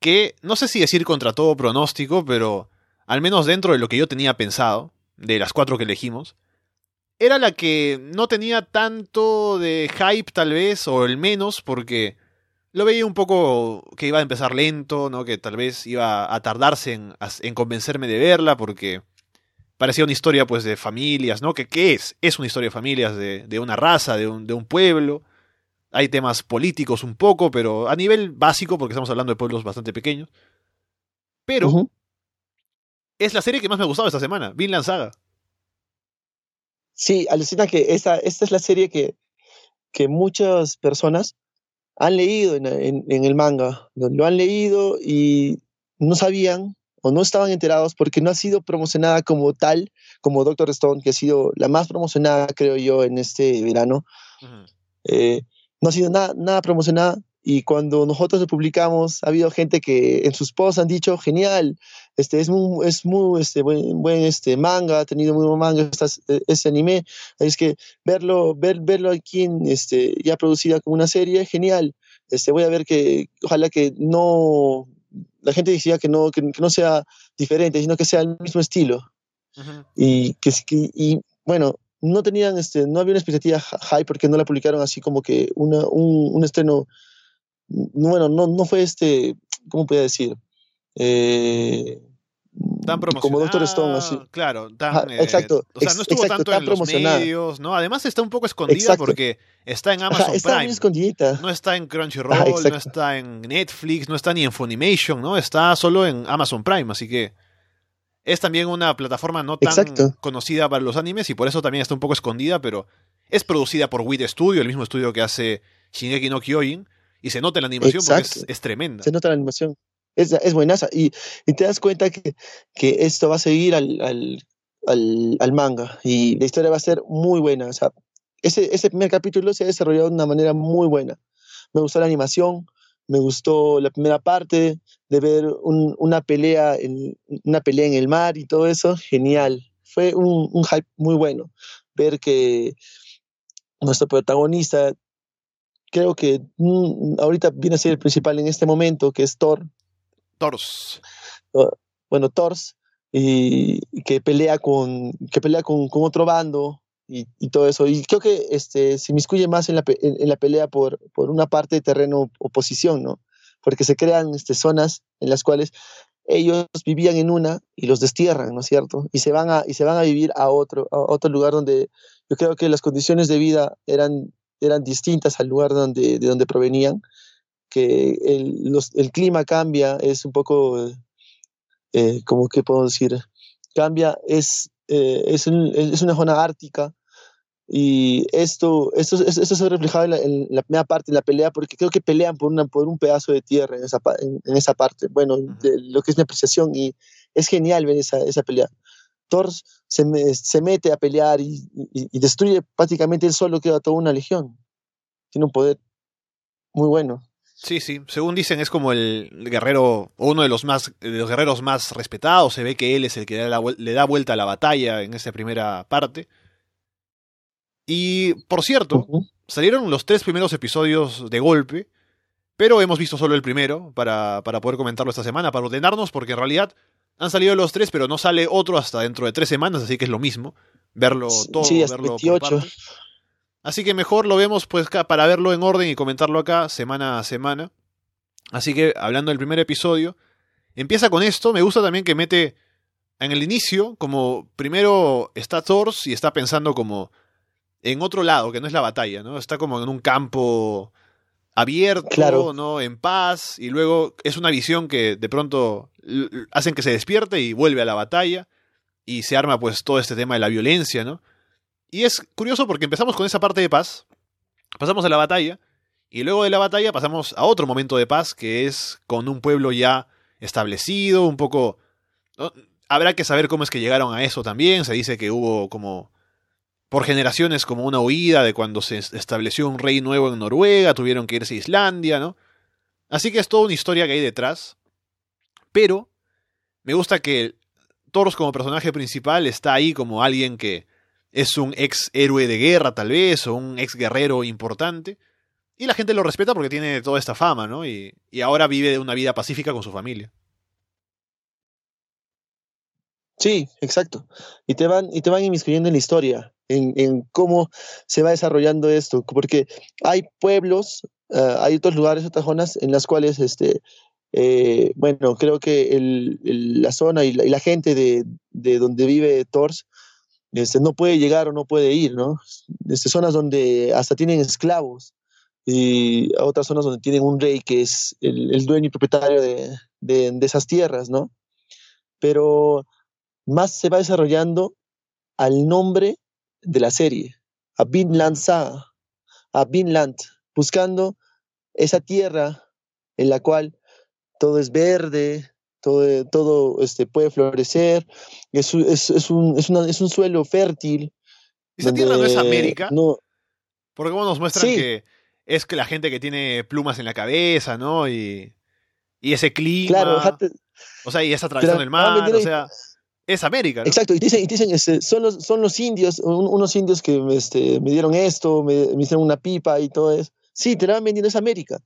que no sé si decir contra todo pronóstico, pero al menos dentro de lo que yo tenía pensado, de las cuatro que elegimos, era la que no tenía tanto de hype tal vez, o el menos, porque lo veía un poco que iba a empezar lento, ¿no? que tal vez iba a tardarse en, convencerme de verla, porque parecía una historia pues de familias, ¿no? ¿Qué, qué es? Es una historia de familias, de, de una raza, de un, de un, pueblo. Hay temas políticos un poco, pero a nivel básico, porque estamos hablando de pueblos bastante pequeños. Pero es la serie que más me ha gustado esta semana, Vinland Saga. Sí, alucina que esta, esta es la serie que, que muchas personas han leído en, en, el manga, lo han leído y no sabían o no estaban enterados porque no ha sido promocionada como tal, como Doctor Stone, que ha sido la más promocionada, creo yo, en este verano. Eh, no ha sido nada, nada promocionada y cuando nosotros lo publicamos, ha habido gente que en sus posts han dicho, genial, este, es muy, es muy este, buen, buen este, manga, ha tenido muy buen manga este, este anime. Es que verlo, ver, verlo aquí en, este, ya producida como una serie, genial. Este, voy a ver que, ojalá que no, la gente decía que no, que, no sea diferente, sino que sea el mismo estilo. Y que, y bueno, no tenían, este, no había una expectativa high porque no la publicaron así como que una, un, un estreno bueno, no, no fue este, ¿cómo podía decir? Eh, tan como Doctor Stone, así. Claro, tan, eh, exacto. O sea, no estuvo tanto en los medios, ¿no? Además está un poco escondida porque está en Amazon está Prime. escondidita. No está en Crunchyroll, no está en Netflix, no está ni en Funimation, ¿no? Está solo en Amazon Prime, así que es también una plataforma no tan conocida para los animes y por eso también está un poco escondida, pero es producida por WIT Studio, el mismo estudio que hace Shingeki no Kyojin y se nota la animación porque es, tremenda. Se nota la animación. Es, es. Y, te das cuenta que, que esto va a seguir al, al, al, manga. Y la historia va a ser muy buena. Ese, ese primer capítulo se ha desarrollado de una manera muy buena. Me gustó la animación, me gustó la primera parte de ver un, una, pelea en, una pelea en el mar y todo eso. Genial. Fue un, un hype muy bueno. Ver que nuestro protagonista creo que mm, ahorita viene a ser el principal en este momento, que es Thor. Thors. Bueno, Thors, y, que pelea con, que pelea con, con otro bando y, y, todo eso. Y creo que este, se inmiscuye más en la, en, la pelea por, por, una parte de terreno oposición, ¿no? Porque se crean este, zonas en las cuales ellos vivían en una y los destierran, ¿no es cierto? Y se van a, y se van a vivir a otro, a otro lugar donde yo creo que las condiciones de vida eran eran distintas al lugar donde, de donde provenían, que el, el clima cambia, es un poco, eh, como que puedo decir, cambia, es, eh, es, es, una zona ártica y esto, esto, esto se reflejado en la, en la, primera parte de la pelea porque creo que pelean por, una, por un pedazo de tierra en esa, en, esa parte, bueno, de lo que es mi apreciación y es genial ver esa, esa pelea. Thor se, se mete a pelear y, destruye prácticamente él solo queda toda una legión. Tiene un poder muy bueno. Sí, sí. Según dicen, es como el guerrero, uno de los más, de los guerreros más respetados. Se ve que él es el que le da vuelta a la batalla en esa primera parte. Y, por cierto, salieron los tres primeros episodios de golpe, pero hemos visto solo el primero para, para poder comentarlo esta semana, para ordenarnos, porque en realidad han salido los tres, pero no sale otro hasta dentro de tres semanas, así que es lo mismo. Verlo todo, Sí, verlo por 28. partes. Así que mejor lo vemos pues para verlo en orden y comentarlo acá semana a semana. Así que hablando del primer episodio, empieza con esto. Me gusta también que mete en el inicio, como primero está Thors y está pensando como en otro lado, que no es la batalla, ¿no? Está como en un campo abierto, Claro. ¿no? En paz, y luego es una visión que de pronto hacen que se despierte y vuelve a la batalla, y se arma pues todo este tema de la violencia, ¿no? Y es curioso porque empezamos con esa parte de paz, pasamos a la batalla, y luego de la batalla pasamos a otro momento de paz, que es con un pueblo ya establecido, un poco... Habrá que saber cómo es que llegaron a eso también, se dice que hubo como por generaciones como una huida de cuando se es- estableció un rey nuevo en Noruega, tuvieron que irse a Islandia, ¿no? Así que es toda una historia que hay detrás. Pero me gusta que Thor como personaje principal está ahí como alguien que es un ex héroe de guerra tal vez, o un ex guerrero importante. Y la gente lo respeta porque tiene toda esta fama, ¿no? Y, y ahora vive una vida pacífica con su familia. Sí, exacto. Y te van, y te van inmiscuyendo en la historia, en, en cómo se va desarrollando esto, porque hay pueblos, eh, hay otros lugares, otras zonas en las cuales, este, eh, bueno, creo que el- la zona y la, y la gente de, de donde vive Tors, este, no puede llegar o no puede ir, ¿no? Este, zonas donde hasta tienen esclavos y a otras zonas donde tienen un rey que es el, dueño y propietario de, de- de esas tierras, ¿no? Pero más se va desarrollando al nombre de la serie, a Vinland Saga, a Vinland, buscando esa tierra en la cual todo es verde, todo, todo este, puede florecer, es, un- es, es un, es, una- es un suelo fértil. Esa tierra no es América, No, porque como nos muestran Sí. que es que la gente que tiene plumas en la cabeza, ¿no? Y, y ese clima. claro, O sea, y es atravesando el mar, o sea, es América, ¿no? Exacto, y dicen, y dicen este, son, los, son los indios, un- unos indios que este, me dieron esto, me, me hicieron una pipa y todo eso. Sí, te la van vendiendo, es América.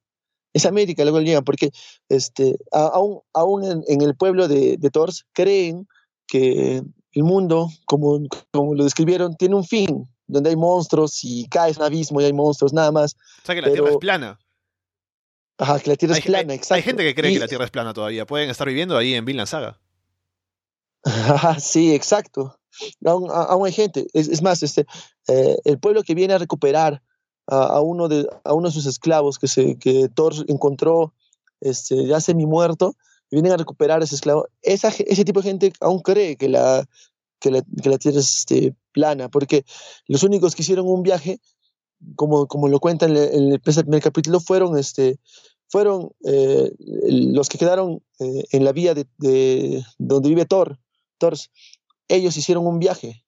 Es América, luego llegan, porque este, aún, aún en, en el pueblo de, de Tors creen que el mundo, como, como lo describieron, tiene un fin, donde hay monstruos y caes en un abismo y hay monstruos, nada más. O sea, que la Tierra pero- es plana. Ajá, que la tierra Hay, es plana, hay- exacto. hay gente que cree Y- que la Tierra es plana todavía. Pueden estar viviendo ahí en Vinland Saga. Ajá, sí, exacto. Aún, aún hay gente. Es, es más, este, eh, el pueblo que viene a recuperar a, uno de, a uno de sus esclavos que, se, que Thor encontró este, ya semi muerto, vienen a recuperar ese esclavo. Esa, ese tipo de gente aún cree que la, que la, tierra es este, plana, porque los únicos que hicieron un viaje, como, como lo cuenta en el, primer capítulo, fueron, este, fueron eh, los que quedaron eh, en la vía de, de donde vive Thor. Thors, ellos hicieron un viaje.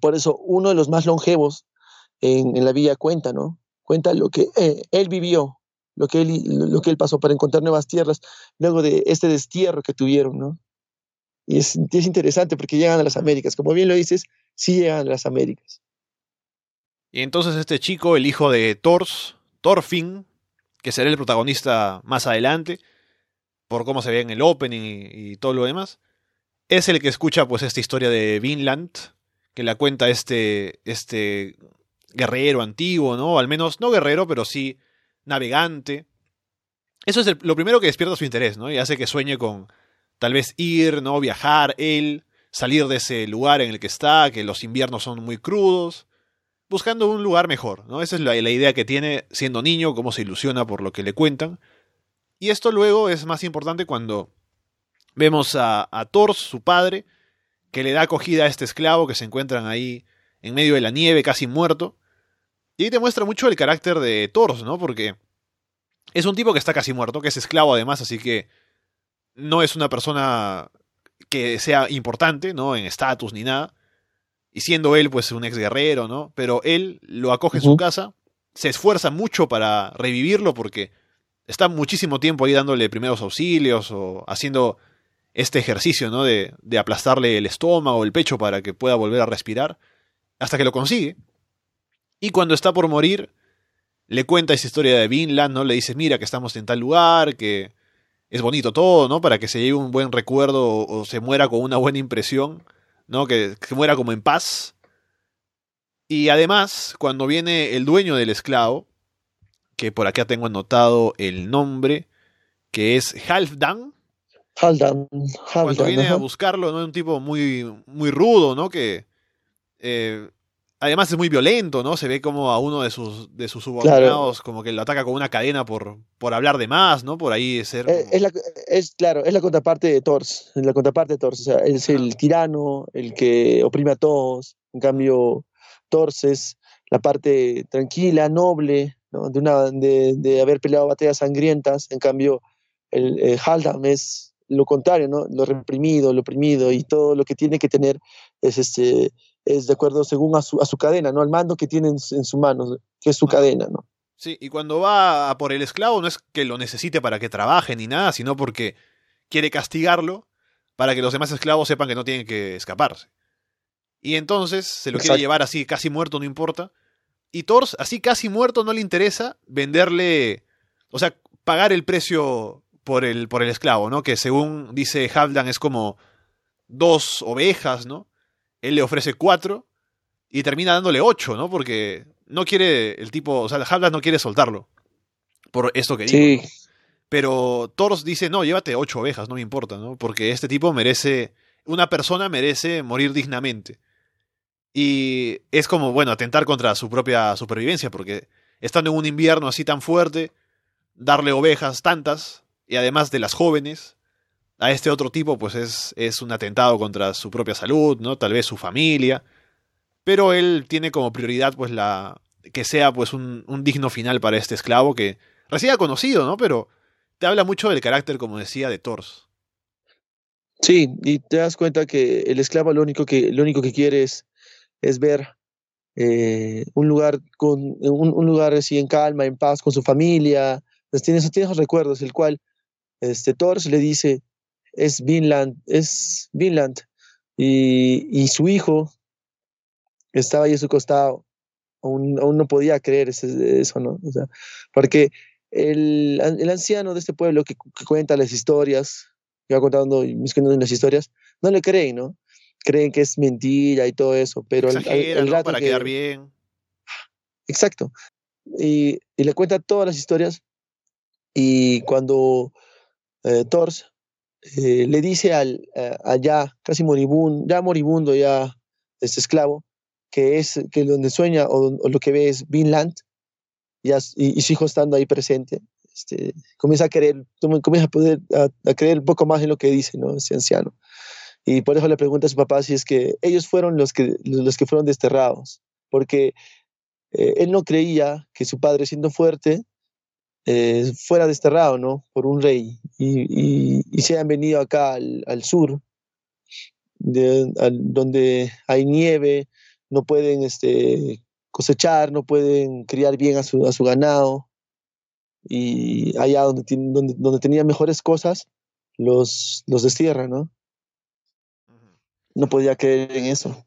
Por eso uno de los más longevos en, la villa cuenta, ¿no? Cuenta lo que eh, él vivió, lo que él, lo que él pasó para encontrar nuevas tierras, luego de este destierro que tuvieron, ¿no? Y es, es interesante porque llegan a las Américas. Como bien lo dices, sí llegan a las Américas. Y entonces este chico, el hijo de Thors, Thorfinn, que será el protagonista más adelante, por cómo se ve en el opening y, y todo lo demás, es el que escucha pues esta historia de Vinland, que la cuenta este, este guerrero antiguo, ¿no? Al menos, no guerrero, pero sí navegante. Eso es lo primero que despierta su interés, ¿no? Y hace que sueñe con tal vez ir, ¿no? Viajar, él, salir de ese lugar en el que está, que los inviernos son muy crudos, buscando un lugar mejor, ¿no? Esa es la, la idea que tiene siendo niño, cómo se ilusiona por lo que le cuentan. Y esto luego es más importante cuando vemos a, a Thor, su padre, que le da acogida a este esclavo que se encuentran ahí en medio de la nieve, casi muerto. Y ahí te muestra mucho el carácter de Thor, ¿no? Porque es un tipo que está casi muerto, que es esclavo además, así que no es una persona que sea importante, ¿no? En estatus ni nada. Y siendo él, pues, un ex guerrero, ¿no? Pero él lo acoge en su casa, se esfuerza mucho para revivirlo porque está muchísimo tiempo ahí dándole primeros auxilios o haciendo este ejercicio, ¿no? De, de aplastarle el estómago, el pecho para que pueda volver a respirar, hasta que lo consigue. Y cuando está por morir, le cuenta esa historia de Vinland, ¿no? Le dice, mira que estamos en tal lugar, que es bonito todo, ¿no? Para que se lleve un buen recuerdo o, se muera con una buena impresión, ¿no? Que, que muera como en paz. Y además, cuando viene el dueño del esclavo, que por acá tengo anotado el nombre, que es Halfdan. Halfdan. Cuando viene a buscarlo, ¿no? Es un tipo muy, muy rudo, ¿no? Que eh, además es muy violento, ¿no? Se ve como a uno de sus, de sus subordinados como que lo ataca con una cadena por, por hablar de más, ¿no? Por ahí ser... Eh, es, es, claro, es la contraparte de Thors, la contraparte de Thors, o sea, es el tirano, el que oprime a todos, en cambio Thors es la parte tranquila, noble, ¿no? de, una, de, de, haber peleado batallas sangrientas, en cambio el eh, Haldam es lo contrario, ¿no? Lo reprimido, lo oprimido y todo lo que tiene que tener es este es de acuerdo según a su, a su cadena, ¿no? Al mando que tiene en, su mano, que es su cadena, ¿no? Sí, y cuando va a por el esclavo no es que lo necesite para que trabaje ni nada, sino porque quiere castigarlo para que los demás esclavos sepan que no tienen que escaparse. Y entonces se lo quiere llevar así, casi muerto, no importa. Y Thor, así casi muerto, no le interesa venderle, o sea, pagar el precio por el, por el esclavo, ¿no? Que según dice Halfdan es como dos ovejas, ¿no? Él le ofrece cuatro y termina dándole ocho, ¿no? Porque no quiere el tipo, o sea, Halfdan no quiere soltarlo por esto que dijo. Pero Thor dice, no, llévate ocho ovejas, no me importa, ¿no? Porque este tipo merece, una persona merece morir dignamente. Y es como, bueno, atentar contra su propia supervivencia, porque estando en un invierno así tan fuerte, darle ovejas tantas, y además de las jóvenes, a este otro tipo pues es, es un atentado contra su propia salud, ¿no? Tal vez su familia. Pero él tiene como prioridad pues la que sea pues un, un digno final para este esclavo que recién ha conocido, ¿no? Pero te habla mucho del carácter, como decía, de Thors. Sí, y te das cuenta que el esclavo lo único que, lo único que quiere es, es ver eh, un lugar con un, lugar en calma, en paz con su familia. Pues tiene, esos recuerdos, el cual este Thors le dice, es Vinland, es Vinland. Y, y su hijo estaba ahí a su costado. Aún, aún no podía creer eso, ¿no? O sea, porque el, el anciano de este pueblo que, que cuenta las historias, que va contando mis las historias, no le creen, ¿no? Creen que es mentira y todo eso, pero el, el, para quedar bien. Exacto. Y, y, le cuenta todas las historias y cuando eh, Thors eh, le dice al casi moribundo, ya moribundo, ya este esclavo, que es que donde sueña o, lo que ve es Vinland, y, y, su hijo estando ahí presente, este, comienza a creer, comienza a poder a, creer un poco más en lo que dice, ¿no? Ese anciano. Y por eso le pregunta a su papá si es que ellos fueron los que, los que fueron desterrados, porque eh, él no creía que su padre, siendo fuerte, eh, fuera desterrado, ¿no? Por un rey y, y, se han venido acá al, al sur, de, al, donde hay nieve, no pueden este, cosechar, no pueden criar bien a su, a su ganado y allá donde, donde, donde tenían mejores cosas, los, los destierran, ¿no? No podía creer en eso.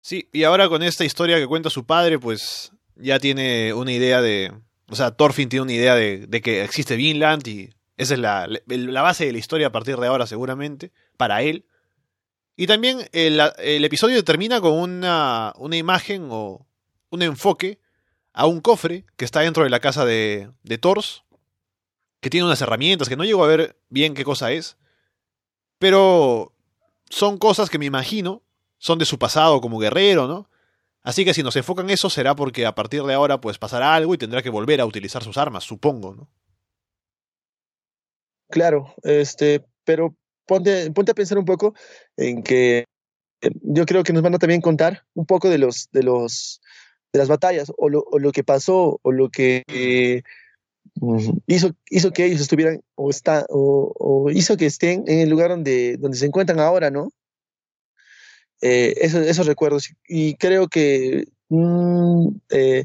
Sí, y ahora con esta historia que cuenta su padre, pues ya tiene una idea de. O sea, Thorfinn tiene una idea de, de que existe Vinland y esa es la, la, base de la historia a partir de ahora, seguramente, para él. Y también el, el episodio termina con una, una imagen o un enfoque a un cofre que está dentro de la casa de, de Thors, que tiene unas herramientas que no llego a ver bien qué cosa es, pero son cosas que me imagino son de su pasado como guerrero, ¿no? Así que si nos enfocan eso será porque a partir de ahora pues pasará algo y tendrá que volver a utilizar sus armas, supongo, ¿no? Claro, este, pero ponte, ponte a pensar un poco en que eh, yo creo que nos van a también contar un poco de los de los de las batallas o lo, o lo que pasó o lo que eh, hizo hizo que ellos estuvieran o está o, o, hizo que estén en el lugar donde donde se encuentran ahora, ¿no? Eh, esos, recuerdos. Y creo que mm, eh,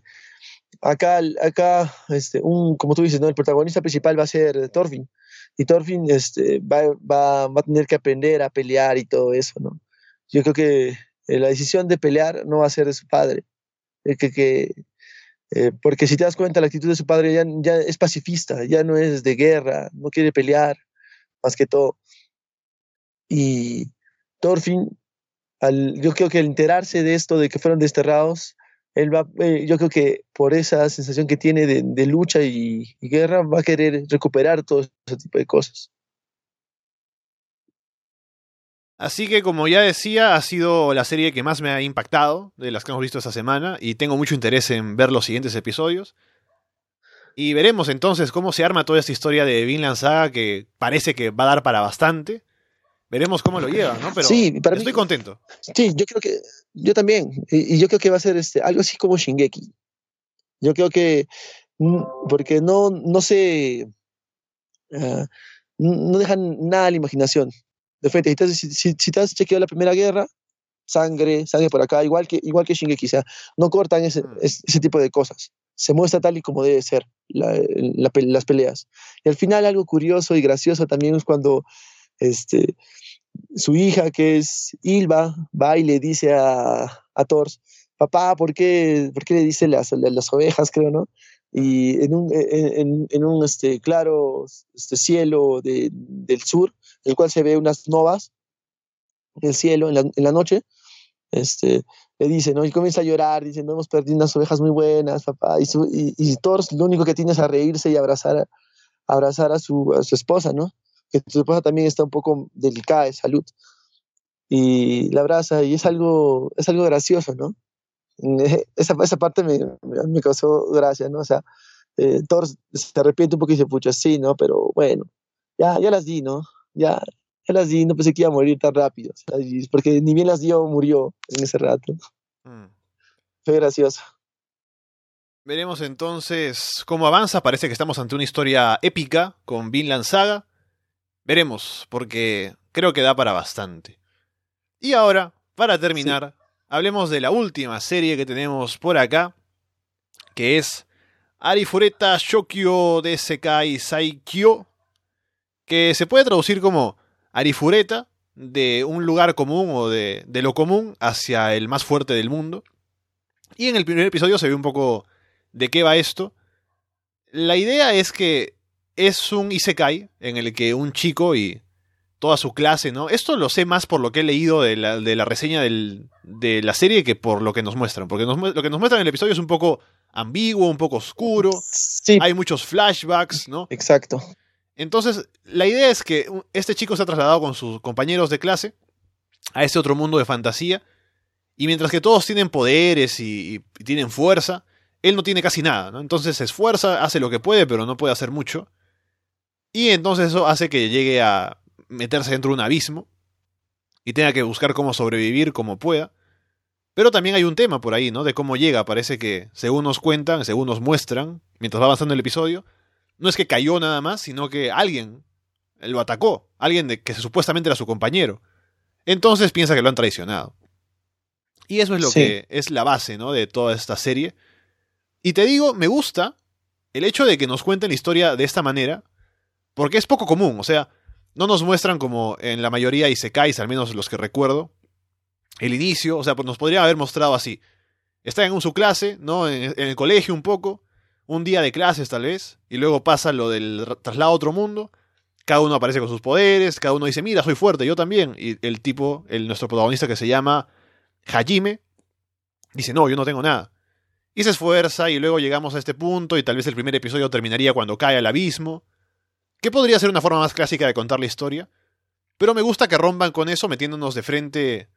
acá, acá este, como tú dices, ¿no? el protagonista principal va a ser Thorfinn. Y Thorfinn este, va, va, va, a tener que aprender a pelear y todo eso. ¿no? Yo creo que eh, la decisión de pelear no va a ser de su padre. que, que porque si te das cuenta, la actitud de su padre ya, ya es pacifista, ya no es de guerra, no quiere pelear, más que todo. Y Thorfinn, al, yo creo que al enterarse de esto, de que fueron desterrados, él va, eh, yo creo que por esa sensación que tiene de, de lucha y, y, guerra, va a querer recuperar todo ese tipo de cosas. Así que, como ya decía, ha sido la serie que más me ha impactado de las que hemos visto esta semana y tengo mucho interés en ver los siguientes episodios. Y veremos entonces cómo se arma toda esta historia de Vinland Saga que parece que va a dar para bastante. Veremos cómo lo lleva, ¿no? Pero sí, para estoy mí, contento. Sí, yo creo que yo también y, y, yo creo que va a ser este algo así como Shingeki. Yo creo que porque no no se uh, no dejan nada a la imaginación de frente. Si, si, si, te has chequeado la primera guerra, sangre, sangre por acá, igual que, igual que Shingeki, o sea, no cortan ese, ese tipo de cosas. Se muestra tal y como debe ser la, la, las peleas. Y al final algo curioso y gracioso también es cuando este, su hija, que es Ilva, va y le dice a, a Thor, papá, ¿por qué, ¿por qué le dice las, las ovejas, creo, no? y en un, en, en un este, claro este cielo de, del sur, en el cual se ve unas novas en el cielo, en la, en la noche, este, le dice, ¿no? Y comienza a llorar, dice, no hemos perdido unas ovejas muy buenas, papá. Y, su, y, y lo único que tiene es a reírse y abrazar abrazar a su, a su esposa, ¿no? Que su esposa también está un poco delicada de salud. Y la abraza y es algo, es algo gracioso, ¿no? esa, esa parte me, me, causó gracia, ¿no? O sea, eh, Thor se arrepiente un poco y dice, pucha, sí, ¿no? Pero bueno, ya, ya las di, ¿no? Ya, ya las di, no pensé que iba a morir tan rápido, sea, porque ni bien las dio, murió en ese rato. Mm. Fue gracioso. Veremos entonces cómo avanza. Parece que estamos ante una historia épica con Vinland Saga. Veremos, porque creo que da para bastante. Y ahora, para terminar, sí hablemos de la última serie que tenemos por acá, que es Arifureta Shokyo de Sekai Saikyo, que se puede traducir como Arifureta, de un lugar común o de, de, lo común hacia el más fuerte del mundo. Y en el primer episodio se ve un poco de qué va esto. La idea es que es un isekai en el que un chico y toda su clase, ¿no? Esto lo sé más por lo que he leído de la, de la reseña del, de la serie que por lo que nos muestran. Porque nos, lo que nos muestran en el episodio es un poco ambiguo, un poco oscuro. Sí. Hay muchos flashbacks, ¿no? Exacto. Entonces, la idea es que este chico se ha trasladado con sus compañeros de clase a ese otro mundo de fantasía. Y mientras que todos tienen poderes y, y tienen fuerza, él no tiene casi nada, ¿no? Entonces se esfuerza, hace lo que puede, pero no puede hacer mucho. Y entonces eso hace que llegue a meterse dentro de un abismo y tenga que buscar cómo sobrevivir como pueda. Pero también hay un tema por ahí, ¿no? De cómo llega. Parece que, según nos cuentan, según nos muestran, mientras va avanzando el episodio, no es que cayó nada más, sino que alguien lo atacó. Alguien de, que supuestamente era su compañero. Entonces piensa que lo han traicionado. Y eso es lo sí. que es la base, ¿no? De toda esta serie. Y te digo, me gusta el hecho de que nos cuenten la historia de esta manera, porque es poco común. O sea, no nos muestran como en la mayoría isekais, al menos los que recuerdo, el inicio, o sea, pues nos podría haber mostrado así. Está en su clase, ¿no? En, en, el colegio un poco, un día de clases tal vez, y luego pasa lo del traslado a otro mundo, cada uno aparece con sus poderes, cada uno dice, mira, soy fuerte, yo también, y el tipo, el, nuestro protagonista que se llama Hajime, dice, no, yo no tengo nada. Y se esfuerza y luego llegamos a este punto y tal vez el primer episodio terminaría cuando cae al abismo que podría ser una forma más clásica de contar la historia, pero me gusta que rompan con eso metiéndonos de frente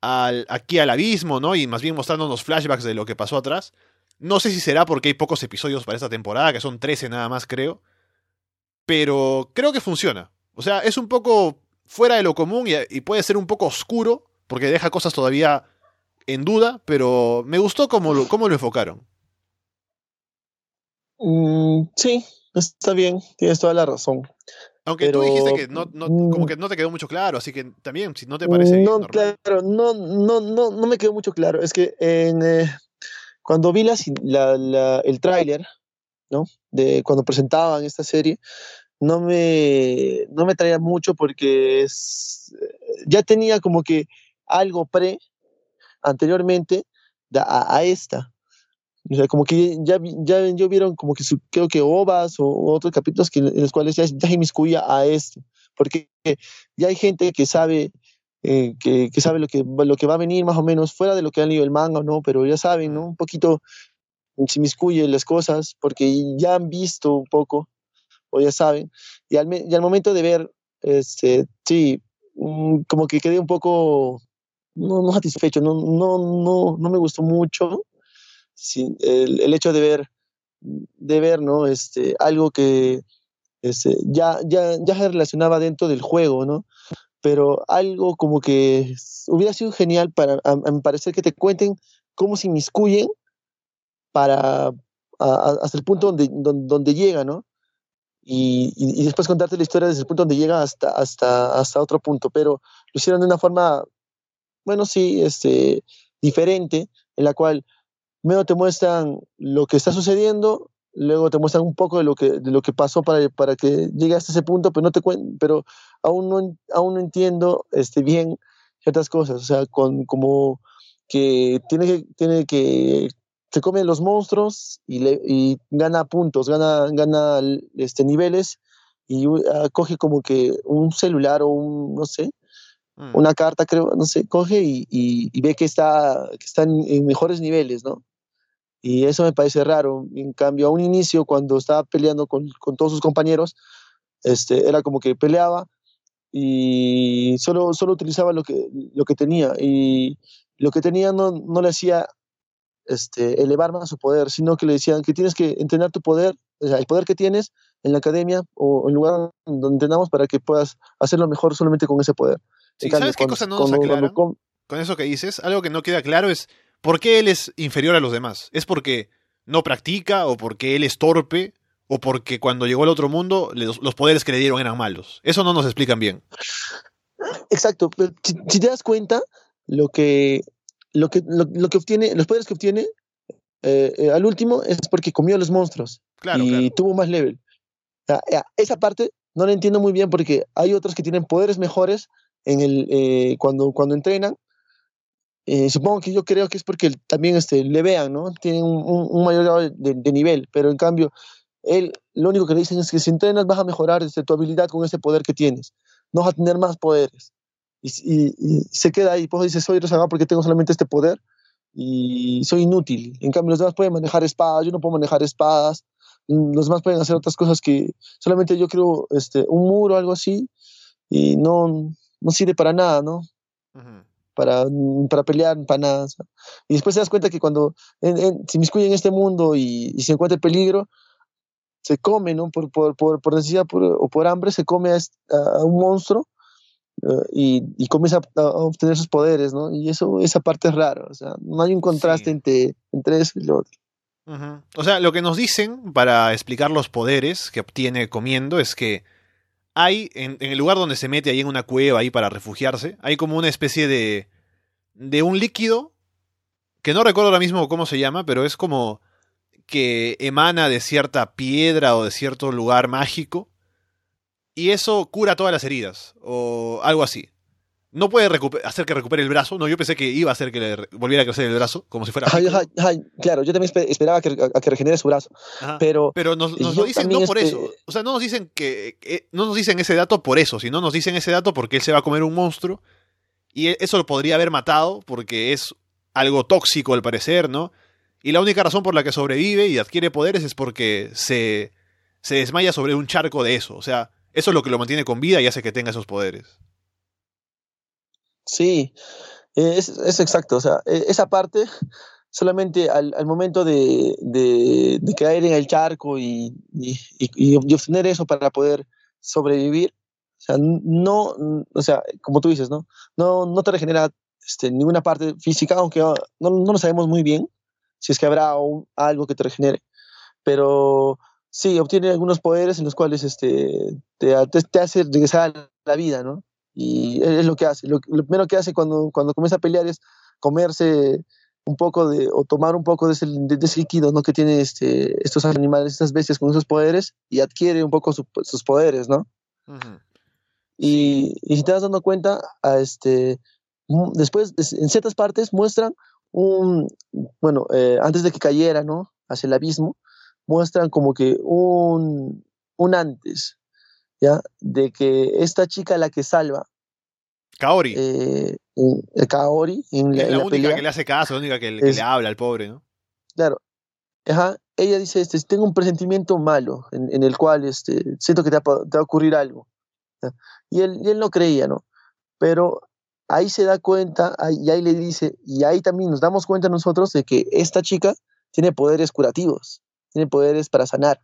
al, aquí al abismo, ¿no? Y más bien mostrándonos flashbacks de lo que pasó atrás. No sé si será porque hay pocos episodios para esta temporada, que son 13 nada más creo, pero creo que funciona. O sea, es un poco fuera de lo común y, puede ser un poco oscuro, porque deja cosas todavía en duda, pero me gustó cómo lo, cómo lo enfocaron. Mm, sí, Está bien, tienes toda la razón. Aunque pero, tú dijiste que no, no, como que no te quedó mucho claro, así que también, si no te parece. No, normal. claro, no, no, no, no me quedó mucho claro. Es que en, eh, cuando vi la, la, la el tráiler, ¿no? De cuando presentaban esta serie, no me, no me traía mucho porque es, ya tenía como que algo pre anteriormente a, a esta. O sea, como que ya, ya, ya vieron como que su, creo que ovas o, otros capítulos que, en los cuales ya, ya inmiscuya a esto. Porque ya hay gente que sabe eh, que, que, sabe lo que, lo que va a venir más o menos, fuera de lo que han leído el manga, ¿no? Pero ya saben, ¿no? Un poquito se inmiscuye las cosas porque ya han visto un poco o ya saben. Y al, y al momento de ver, este, sí, mm, como que quedé un poco no, no satisfecho, no, no, no, no me gustó mucho el, el, hecho de ver, de ver, ¿no? Este, algo que este, ya, ya, ya se relacionaba dentro del juego, ¿no? Pero algo como que hubiera sido genial para, a, a mi parecer, que te cuenten cómo se inmiscuyen para, a, hasta el punto donde, donde, donde llega, ¿no? Y, y, después contarte la historia desde el punto donde llega hasta, hasta, hasta otro punto, pero lo hicieron de una forma bueno, sí, este, diferente, en la cual primero te muestran lo que está sucediendo, luego te muestran un poco de lo que, de lo que pasó para, para que llegue hasta ese punto, pero, no te pero aún, no, aún no entiendo este, bien ciertas cosas, o sea, con, como que tiene que, tiene que se comen los monstruos y, le, y gana puntos, gana, gana este, niveles y uh, coge como que un celular o un, no sé, Mm. una carta, creo, no sé, coge y, y, y ve que está, que está en, en, mejores niveles, ¿no? Y eso me parece raro. En cambio, a un inicio, cuando estaba peleando con, con todos sus compañeros, este, era como que peleaba y solo, solo utilizaba lo que, lo que tenía. Y lo que tenía no, no le hacía este, elevar más su poder, sino que le decían que tienes que entrenar tu poder, o sea, el poder que tienes en la academia o en el lugar donde entrenamos para que puedas hacerlo mejor solamente con ese poder. Sí, ¿Sabes qué cosa no nos aclaran? Con, con eso que dices, algo que no queda claro es por qué él es inferior a los demás. ¿Es porque no practica o porque él es torpe o porque cuando llegó al otro mundo los, los poderes que le dieron eran malos? Eso no nos explican bien. Exacto. Si, si te das cuenta, lo que, lo que, lo, lo que obtiene, los poderes que obtiene eh, eh, al último es porque comió a los monstruos claro, y claro. tuvo más level. O sea, esa parte no la entiendo muy bien porque hay otros que tienen poderes mejores en el, eh, cuando, cuando entrenan. Eh, supongo que yo creo que es porque también este, le vean, ¿no? Tienen un, un, mayor grado de, de, nivel, pero en cambio, él lo único que le dicen es que si entrenas vas a mejorar este, tu habilidad con ese poder que tienes, no vas a tener más poderes. Y, y, y se queda ahí, pues dice, soy rezagado porque tengo solamente este poder y soy inútil. En cambio, los demás pueden manejar espadas, yo no puedo manejar espadas, los demás pueden hacer otras cosas que solamente yo creo este, un muro algo así y no, no sirve para nada, ¿no? Uh -huh. Para, para pelear, para nada. O sea. Y después te das cuenta que cuando en, en, se inmiscuye en este mundo y, y, se encuentra el peligro, se come, ¿no? Por, por, por, por necesidad por, o por hambre, se come a, a un monstruo uh, y, y, comienza a, a, obtener sus poderes, ¿no? Y eso, esa parte es rara. O sea, no hay un contraste sí. entre, entre eso y lo otro. Uh -huh. O sea, lo que nos dicen para explicar los poderes que obtiene comiendo es que hay, en, el lugar donde se mete ahí en una cueva ahí para refugiarse, hay como una especie de, de un líquido, que no recuerdo ahora mismo cómo se llama, pero es como que emana de cierta piedra o de cierto lugar mágico, y eso cura todas las heridas, o algo así no puede hacer que recupere el brazo. No, yo pensé que iba a hacer que le volviera a crecer el brazo, como si fuera. Ay, ay, ay, claro, yo también esperaba que, a, que regenere su brazo. Ajá. Pero, pero nos, nos lo dicen no por este... eso. O sea, no nos dicen que. Eh, no nos dicen ese dato por eso, sino nos dicen ese dato porque él se va a comer un monstruo. Y eso lo podría haber matado porque es algo tóxico al parecer, ¿no? Y la única razón por la que sobrevive y adquiere poderes es porque se, se desmaya sobre un charco de eso. O sea, eso es lo que lo mantiene con vida y hace que tenga esos poderes. Sí, es, es, exacto. O sea, e, esa parte, solamente al, al momento de, de, de, caer en el charco y, y, y, obtener eso para poder sobrevivir, o sea, no, o sea, como tú dices, ¿no? No, no te regenera este, ninguna parte física, aunque no, no lo sabemos muy bien, si es que habrá algo que te regenere. Pero sí, obtiene algunos poderes en los cuales este, te, te, te hace regresar a la vida, ¿no? Y es lo que hace. Lo, lo, primero que hace cuando, cuando comienza a pelear es comerse un poco de, o tomar un poco de ese, de ese líquido ¿no? que tiene este, estos animales, estas bestias con esos poderes y adquiere un poco su, sus poderes, ¿no? Uh -huh. y, y, si te das dando cuenta, a este, después en ciertas partes muestran un, bueno, eh, antes de que cayera, ¿no? Hacia el abismo, muestran como que un, un antes, ¿ya? De que esta chica la que salva. Kaori. Eh, Kaori. En la, es la, única que le hace caso, la única que, le habla al pobre, ¿no? Claro. Ajá. Ella dice, este, tengo un presentimiento malo en, en el cual este, siento que te va, te va a ocurrir algo. Y él, y él no creía, ¿no? Pero ahí se da cuenta, y ahí le dice, y ahí también nos damos cuenta nosotros de que esta chica tiene poderes curativos, tiene poderes para sanar.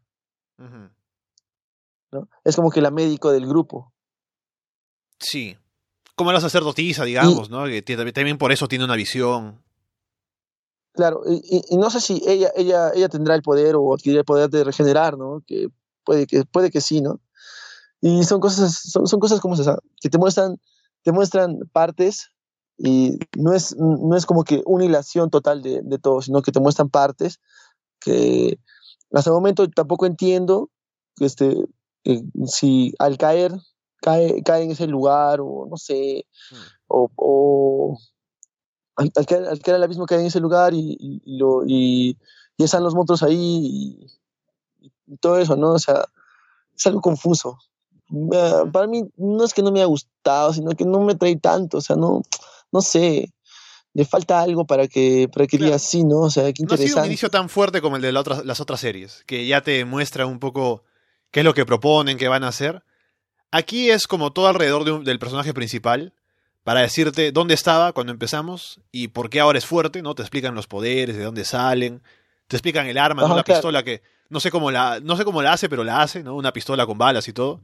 ¿No? Es como que la médico del grupo. Sí. Como la sacerdotisa, digamos, ¿no? Que también por eso tiene una visión. Claro, y, no sé si ella, ella, ella tendrá el poder o adquirirá el poder de regenerar, ¿no? Que puede que, puede que sí, ¿no? Y son cosas, son, son cosas como esa, que te muestran te muestran partes y no es, no es como que una hilación total de, de todo, sino que te muestran partes que hasta el momento tampoco entiendo este, si al caer cae, cae en ese lugar o no sé, mm. o, o al, caer, al, caer, al abismo cae en ese lugar y, y, lo, y, y están los monstruos ahí y, todo eso, ¿no? O sea, es algo confuso para mí no es que no me haya gustado, sino que no me trae tanto, o sea, no, no sé, le falta algo para que, para que diga sí, ¿no? O sea, qué interesante. No ha sido un inicio tan fuerte como el de las otras series, que ya te muestra un poco qué es lo que proponen, qué van a hacer. Aquí es como todo alrededor del personaje principal, para decirte dónde estaba cuando empezamos y por qué ahora es fuerte, ¿no? Te explican los poderes, de dónde salen, te explican el arma, ¿no? la pistola que no sé cómo la no sé cómo la hace, pero la hace, ¿no? Una pistola con balas y todo.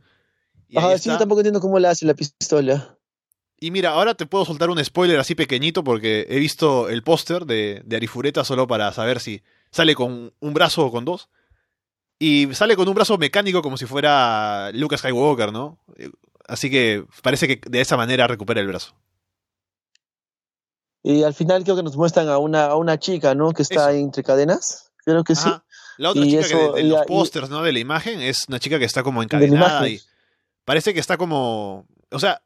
Ajá, sí, yo tampoco entiendo cómo la hace la pistola. Y mira, ahora te puedo soltar un spoiler así pequeñito porque he visto el póster de, de Arifureta solo para saber si sale con un brazo o con dos. Y sale con un brazo mecánico como si fuera Lucas Skywalker, ¿no? Así que parece que de esa manera recupera el brazo. Y al final creo que nos muestran a una, a una chica, ¿no? Que está entre cadenas. Creo que sí. La otra chica que de, los pósters, ¿no? De la imagen es una chica que está como encadenada y parece que está como, o sea,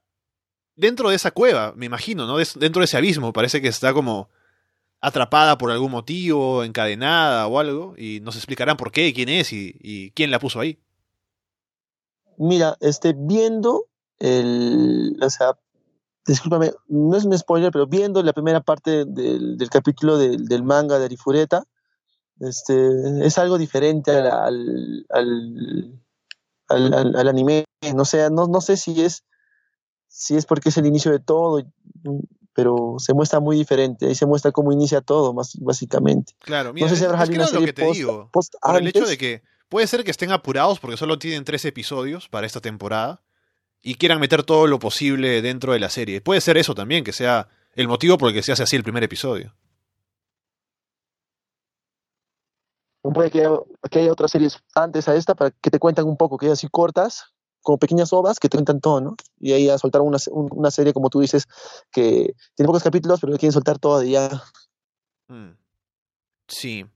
dentro de esa cueva, me imagino, ¿no? Dentro de ese abismo, parece que está como atrapada por algún motivo, encadenada o algo, y nos explicarán por qué, quién es y, quién la puso ahí. Mira, este, viendo el, o sea, discúlpame, no es un spoiler, pero viendo la primera parte del, capítulo del, manga de Arifureta, este, es algo diferente al, al, al, anime. No sé, no, no sé si es, si es porque es el inicio de todo, pero se muestra muy diferente. Ahí se muestra cómo inicia todo, más, básicamente. Claro, mira, no sé si habrá es, lo que te digo. por el hecho de que puede ser que estén apurados porque solo tienen tres episodios para esta temporada y quieran meter todo lo posible dentro de la serie. Puede ser eso también, que sea el motivo por el que se hace así el primer episodio. puede que haya, otras series antes a esta para que te cuentan un poco, que así cortas, como pequeñas ovas que te cuentan todo, ¿no? Y ahí a soltar una, una serie, como tú dices, que tiene pocos capítulos, pero quieren soltar todo de ya. Mm. Sí.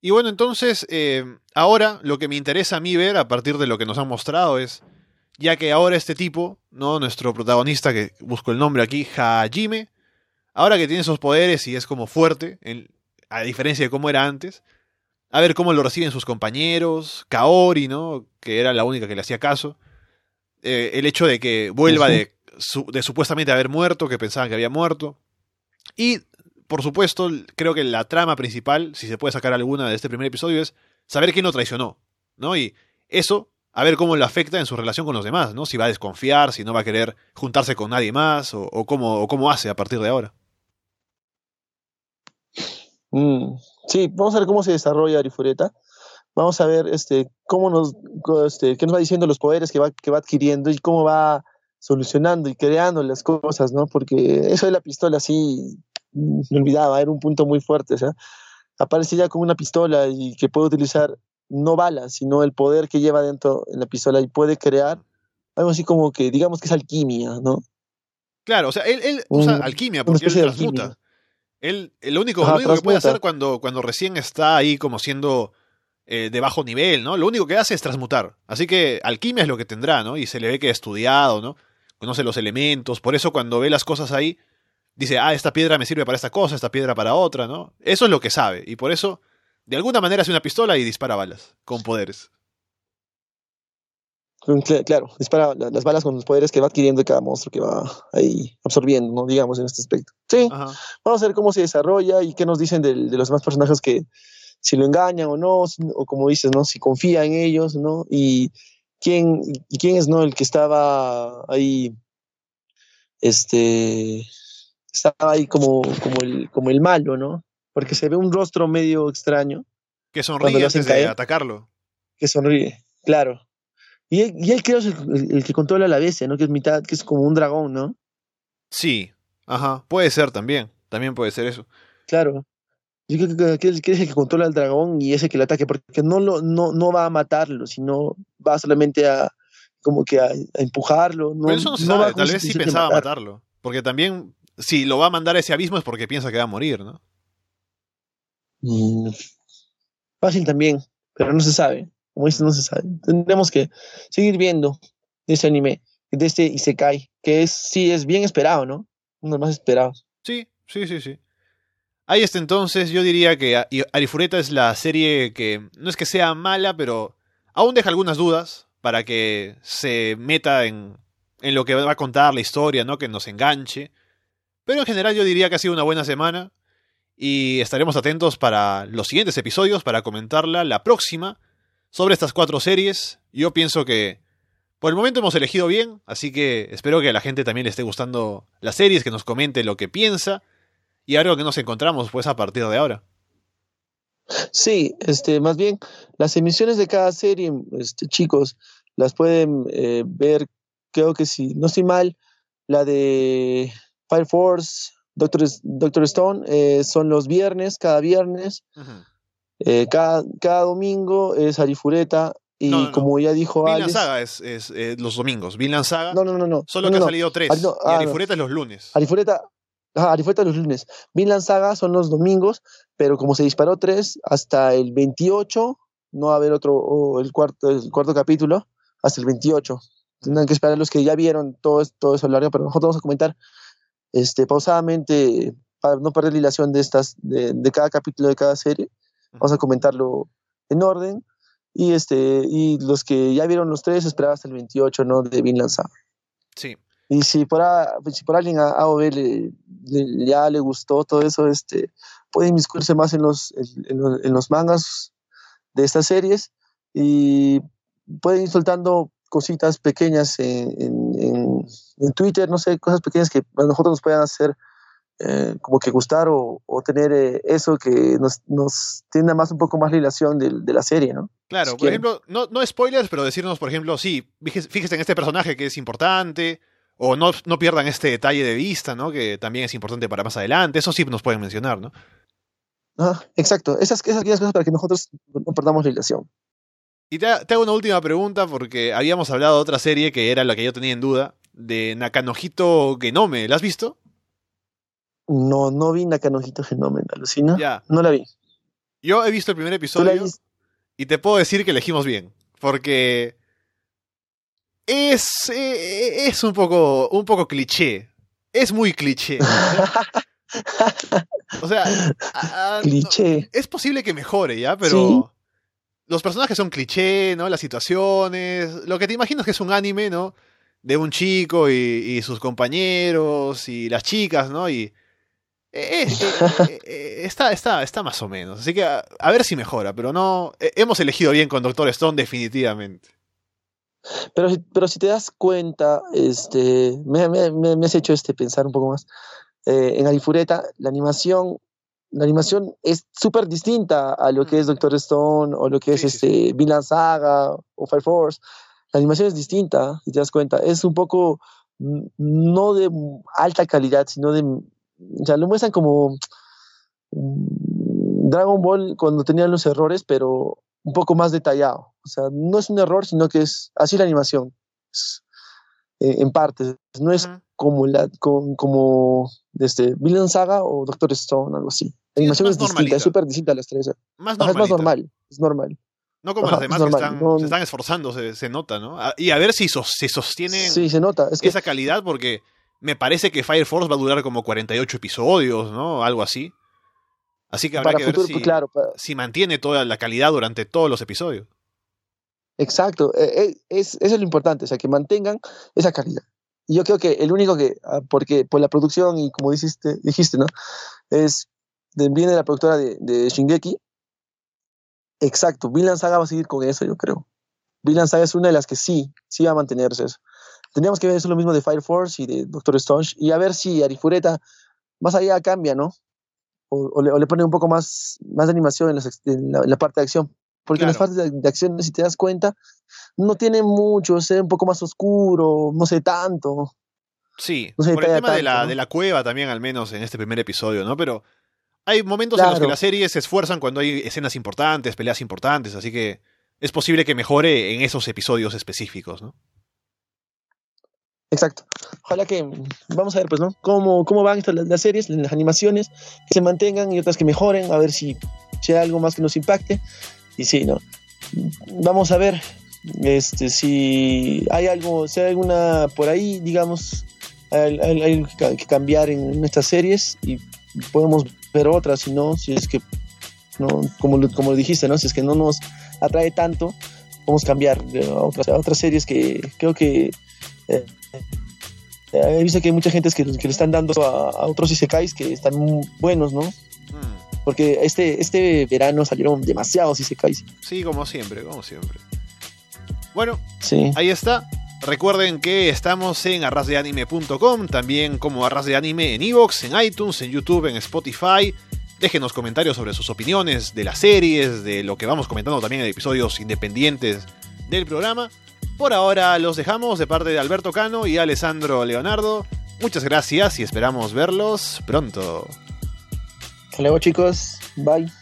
Y bueno, entonces, eh, ahora lo que me interesa a mí ver a partir de lo que nos han mostrado es, ya que ahora este tipo, ¿no? Nuestro protagonista, que busco el nombre aquí, Hajime, ahora que tiene esos poderes y es como fuerte, a diferencia de cómo era antes, a ver cómo lo reciben sus compañeros, Kaori, ¿no? Que era la única que le hacía caso. Eh, el hecho de que vuelva de, de, supuestamente haber muerto, que pensaban que había muerto. Y, por supuesto, creo que la trama principal, si se puede sacar alguna de este primer episodio, es saber quién lo traicionó, ¿no? Y eso, a ver cómo lo afecta en su relación con los demás, ¿no? Si va a desconfiar, si no va a querer juntarse con nadie más, o, cómo, o cómo hace a partir de ahora. Mm, sí, vamos a ver cómo se desarrolla Arifureta. Vamos a ver este, cómo nos, este, qué nos va diciendo los poderes que va, que va adquiriendo y cómo va solucionando y creando las cosas, ¿no? Porque eso de la pistola sí, mm, me olvidaba, era un punto muy fuerte, ¿sabes? Aparece ya con una pistola y que puede utilizar no balas, sino el poder que lleva dentro en la pistola y puede crear algo así como que, digamos que es alquimia, ¿no? Claro, o sea, él, usa alquimia porque él transmuta. Él, lo único, que puede hacer cuando, cuando recién está ahí como siendo eh, de bajo nivel, ¿no? Lo único que hace es transmutar. Así que alquimia es lo que tendrá, ¿no? Y se le ve que ha estudiado, ¿no? Conoce los elementos. Por eso cuando ve las cosas ahí, dice, ah, esta piedra me sirve para esta cosa, esta piedra para otra, ¿no? Eso es lo que sabe. Y por eso, de alguna manera, hace una pistola y dispara balas, con poderes. Claro, dispara las balas con los poderes que va adquiriendo cada monstruo que va ahí absorbiendo, ¿no? digamos, en este aspecto. Sí, vamos a ver cómo se desarrolla y qué nos dicen de, los demás personajes que si lo engañan o no, o como dices, ¿no? Si confía en ellos, ¿no? Y quién, y quién es, ¿no? El que estaba ahí, este, estaba ahí como, como, el, como el malo, ¿no? Porque se ve un rostro medio extraño. Que sonríe antes de atacarlo. Que sonríe, claro. Y él, creo es el, que controla la bestia, ¿no? Que es mitad, que es como un dragón, ¿no? Sí, ajá, puede ser también, también puede ser eso. Claro. Yo creo que, es el que controla al dragón y ese que le ataque, porque no, lo, no, no va a matarlo, sino va solamente a como que a, empujarlo. No, Pero eso no se sabe, tal vez sí pensaba matarlo. Porque también, si lo va a mandar a ese abismo es porque piensa que va a morir, ¿no? Mm, fácil también, pero no se sabe. Como dices, no se sabe. Tendremos que seguir viendo ese anime, de este Isekai, que es, sí es bien esperado, ¿no? Uno de los más esperados. Sí, sí, sí, sí. Ahí está entonces, yo diría que Arifureta es la serie que no es que sea mala, pero aún deja algunas dudas para que se meta en, en lo que va a contar la historia, ¿no? Que nos enganche. Pero en general yo diría que ha sido una buena semana y estaremos atentos para los siguientes episodios para comentarla la próxima sobre estas cuatro series. Yo pienso que por el momento hemos elegido bien, así que espero que a la gente también le esté gustando las series, que nos comente lo que piensa y algo que nos encontramos pues a partir de ahora. Sí, este, más bien las emisiones de cada serie, este, chicos, las pueden eh, ver, creo que si no estoy mal, la de Fire Force, Doctor, Doctor Stone, eh, son los viernes, cada viernes. Eh, cada, cada, domingo es Arifureta y como ya dijo Vinland Saga es, es eh, los domingos. Vinland Saga. No, no, no, no. Solo que ha salido tres. ah, Arifureta es los lunes. Arifureta. Ajá, Arifureta los lunes. Vinland Saga son los domingos, pero como se disparó tres, hasta el 28 no va a haber otro, el cuarto, el cuarto capítulo, hasta el 28. Tendrán que esperar los que ya vieron todo, todo eso largo, pero nosotros vamos a comentar este, pausadamente para no perder la hilación de estas, de, de cada capítulo de cada serie Vamos a comentarlo en orden. Y, este, y los que ya vieron los tres, esperaba hasta el 28, ¿no? De Vinland Saga. Sí. Y si por, si por alguien a AOV le, ya le gustó todo eso, este, puede inmiscuirse más en los, en, los, mangas de estas series y pueden ir soltando cositas pequeñas en, en, en, Twitter, no sé, cosas pequeñas que a nosotros nos puedan hacer eh, como que gustar o, tener eh, eso que nos, nos tienda más un poco más la relación de, la serie, ¿no? Claro, por ejemplo, no, no spoilers, pero decirnos, por ejemplo, sí, fíjese en este personaje que es importante, o no, no pierdan este detalle de vista, ¿no? Que también es importante para más adelante, eso sí nos pueden mencionar, ¿no? Ah, exacto, esas, esas cosas para que nosotros no perdamos la relación. Y te, hago una última pregunta porque habíamos hablado de otra serie que era la que yo tenía en duda, de Nakanojito Genome, ¿la has visto? No, no vi Nakanojito Genome, alucina. Ya. No la vi. Yo he visto el primer episodio y te puedo decir que elegimos bien. Porque es, eh, es un poco, un poco cliché. Es muy cliché. o sea, cliché. es posible que mejore, ¿ya? Pero los personajes son cliché, ¿no? Las situaciones, lo que te imaginas que es un anime, ¿no? De un chico y, y sus compañeros y las chicas, ¿no? Y eh, eh, eh, está, está, está más o menos. Así que a, ver si mejora, pero no. hemos elegido bien con Doctor Stone, definitivamente. Pero, pero si te das cuenta, este, me, me, has hecho este pensar un poco más. en Arifureta, la animación, la animación es súper distinta a lo que es Doctor Stone o lo que es este Vinland Saga o Fire Force. La animación es distinta, si te das cuenta. Es un poco no de alta calidad, sino de o sea, lo muestran como mm, Dragon Ball cuando tenían los errores, pero un poco más detallado. O sea, no es un error, sino que es así la animación. Eh, en parte. No es como la como, como este, Villain Saga o Doctor Stone, algo así. La animación es, distinta, es súper distinta a las tres. Más es más normal, es normal. No como las demás que están, se están esforzando, se, nota, ¿no? Y a ver si, se sostiene sí, se nota. esa calidad, porque Me parece que Fire Force va a durar como 48 episodios, ¿no? Algo así. Así que habrá Para que futuro, ver si, claro, si mantiene toda la calidad durante todos los episodios. exacto. eh, eh, es, eso es lo importante, o sea, que mantengan esa calidad. Y yo creo que el único que, ah, porque por la producción y como dijiste, dijiste ¿no? Es, de, viene de la productora de, de Shingeki. Exacto, Vinland Saga va a seguir con eso, yo creo. Vinland Saga es una de las que sí, sí va a mantenerse eso. Tendríamos que ver eso lo mismo de Fire Force y de Doctor Stone y a ver si Arifureta más allá cambia, ¿no? O, o le, o le pone un poco más, más de animación en, la, en la parte de acción. Porque en las partes de, de acción, si te das cuenta, no tiene mucho, ve un poco más oscuro, no sé tanto. Sí, No por el tema de, la, de la cueva también, al menos en este primer episodio, ¿no? Pero hay momentos en los que las series se esfuerzan cuando hay escenas importantes, peleas importantes, así que es posible que mejore en esos episodios específicos, ¿no? Exacto. Ojalá que vamos a ver, pues, ¿no? Cómo, cómo van estas las, series, las animaciones, que se mantengan y otras que mejoren, a ver si, si hay algo más que nos impacte. Y sí, ¿no? Vamos a ver este, si hay algo, si hay alguna por ahí, digamos, hay, algo que, ca- que cambiar en, en estas series y podemos ver otras, si no, si es que, no, como, lo- como lo dijiste, ¿no? Si es que no nos atrae tanto, podemos cambiar eh, a otras, a otras series que creo que eh, eh, he visto que hay mucha gente que, que le están dando a, a otros isekais que están muy buenos, ¿no? Mm, Porque este, este verano salieron demasiados isekais. Sí, como siempre, como siempre. Bueno, Sí. ahí está. Recuerden que estamos en arrasdeanime.com, también como Arras de Anime en Evox, en iTunes, en YouTube, en Spotify. Déjenos comentarios sobre sus opiniones de las series, de lo que vamos comentando también en episodios independientes del programa. Por ahora los dejamos de parte de Alberto Cano y Alessandro Leonardo. Muchas gracias y esperamos verlos pronto. Hasta luego, chicos. Bye.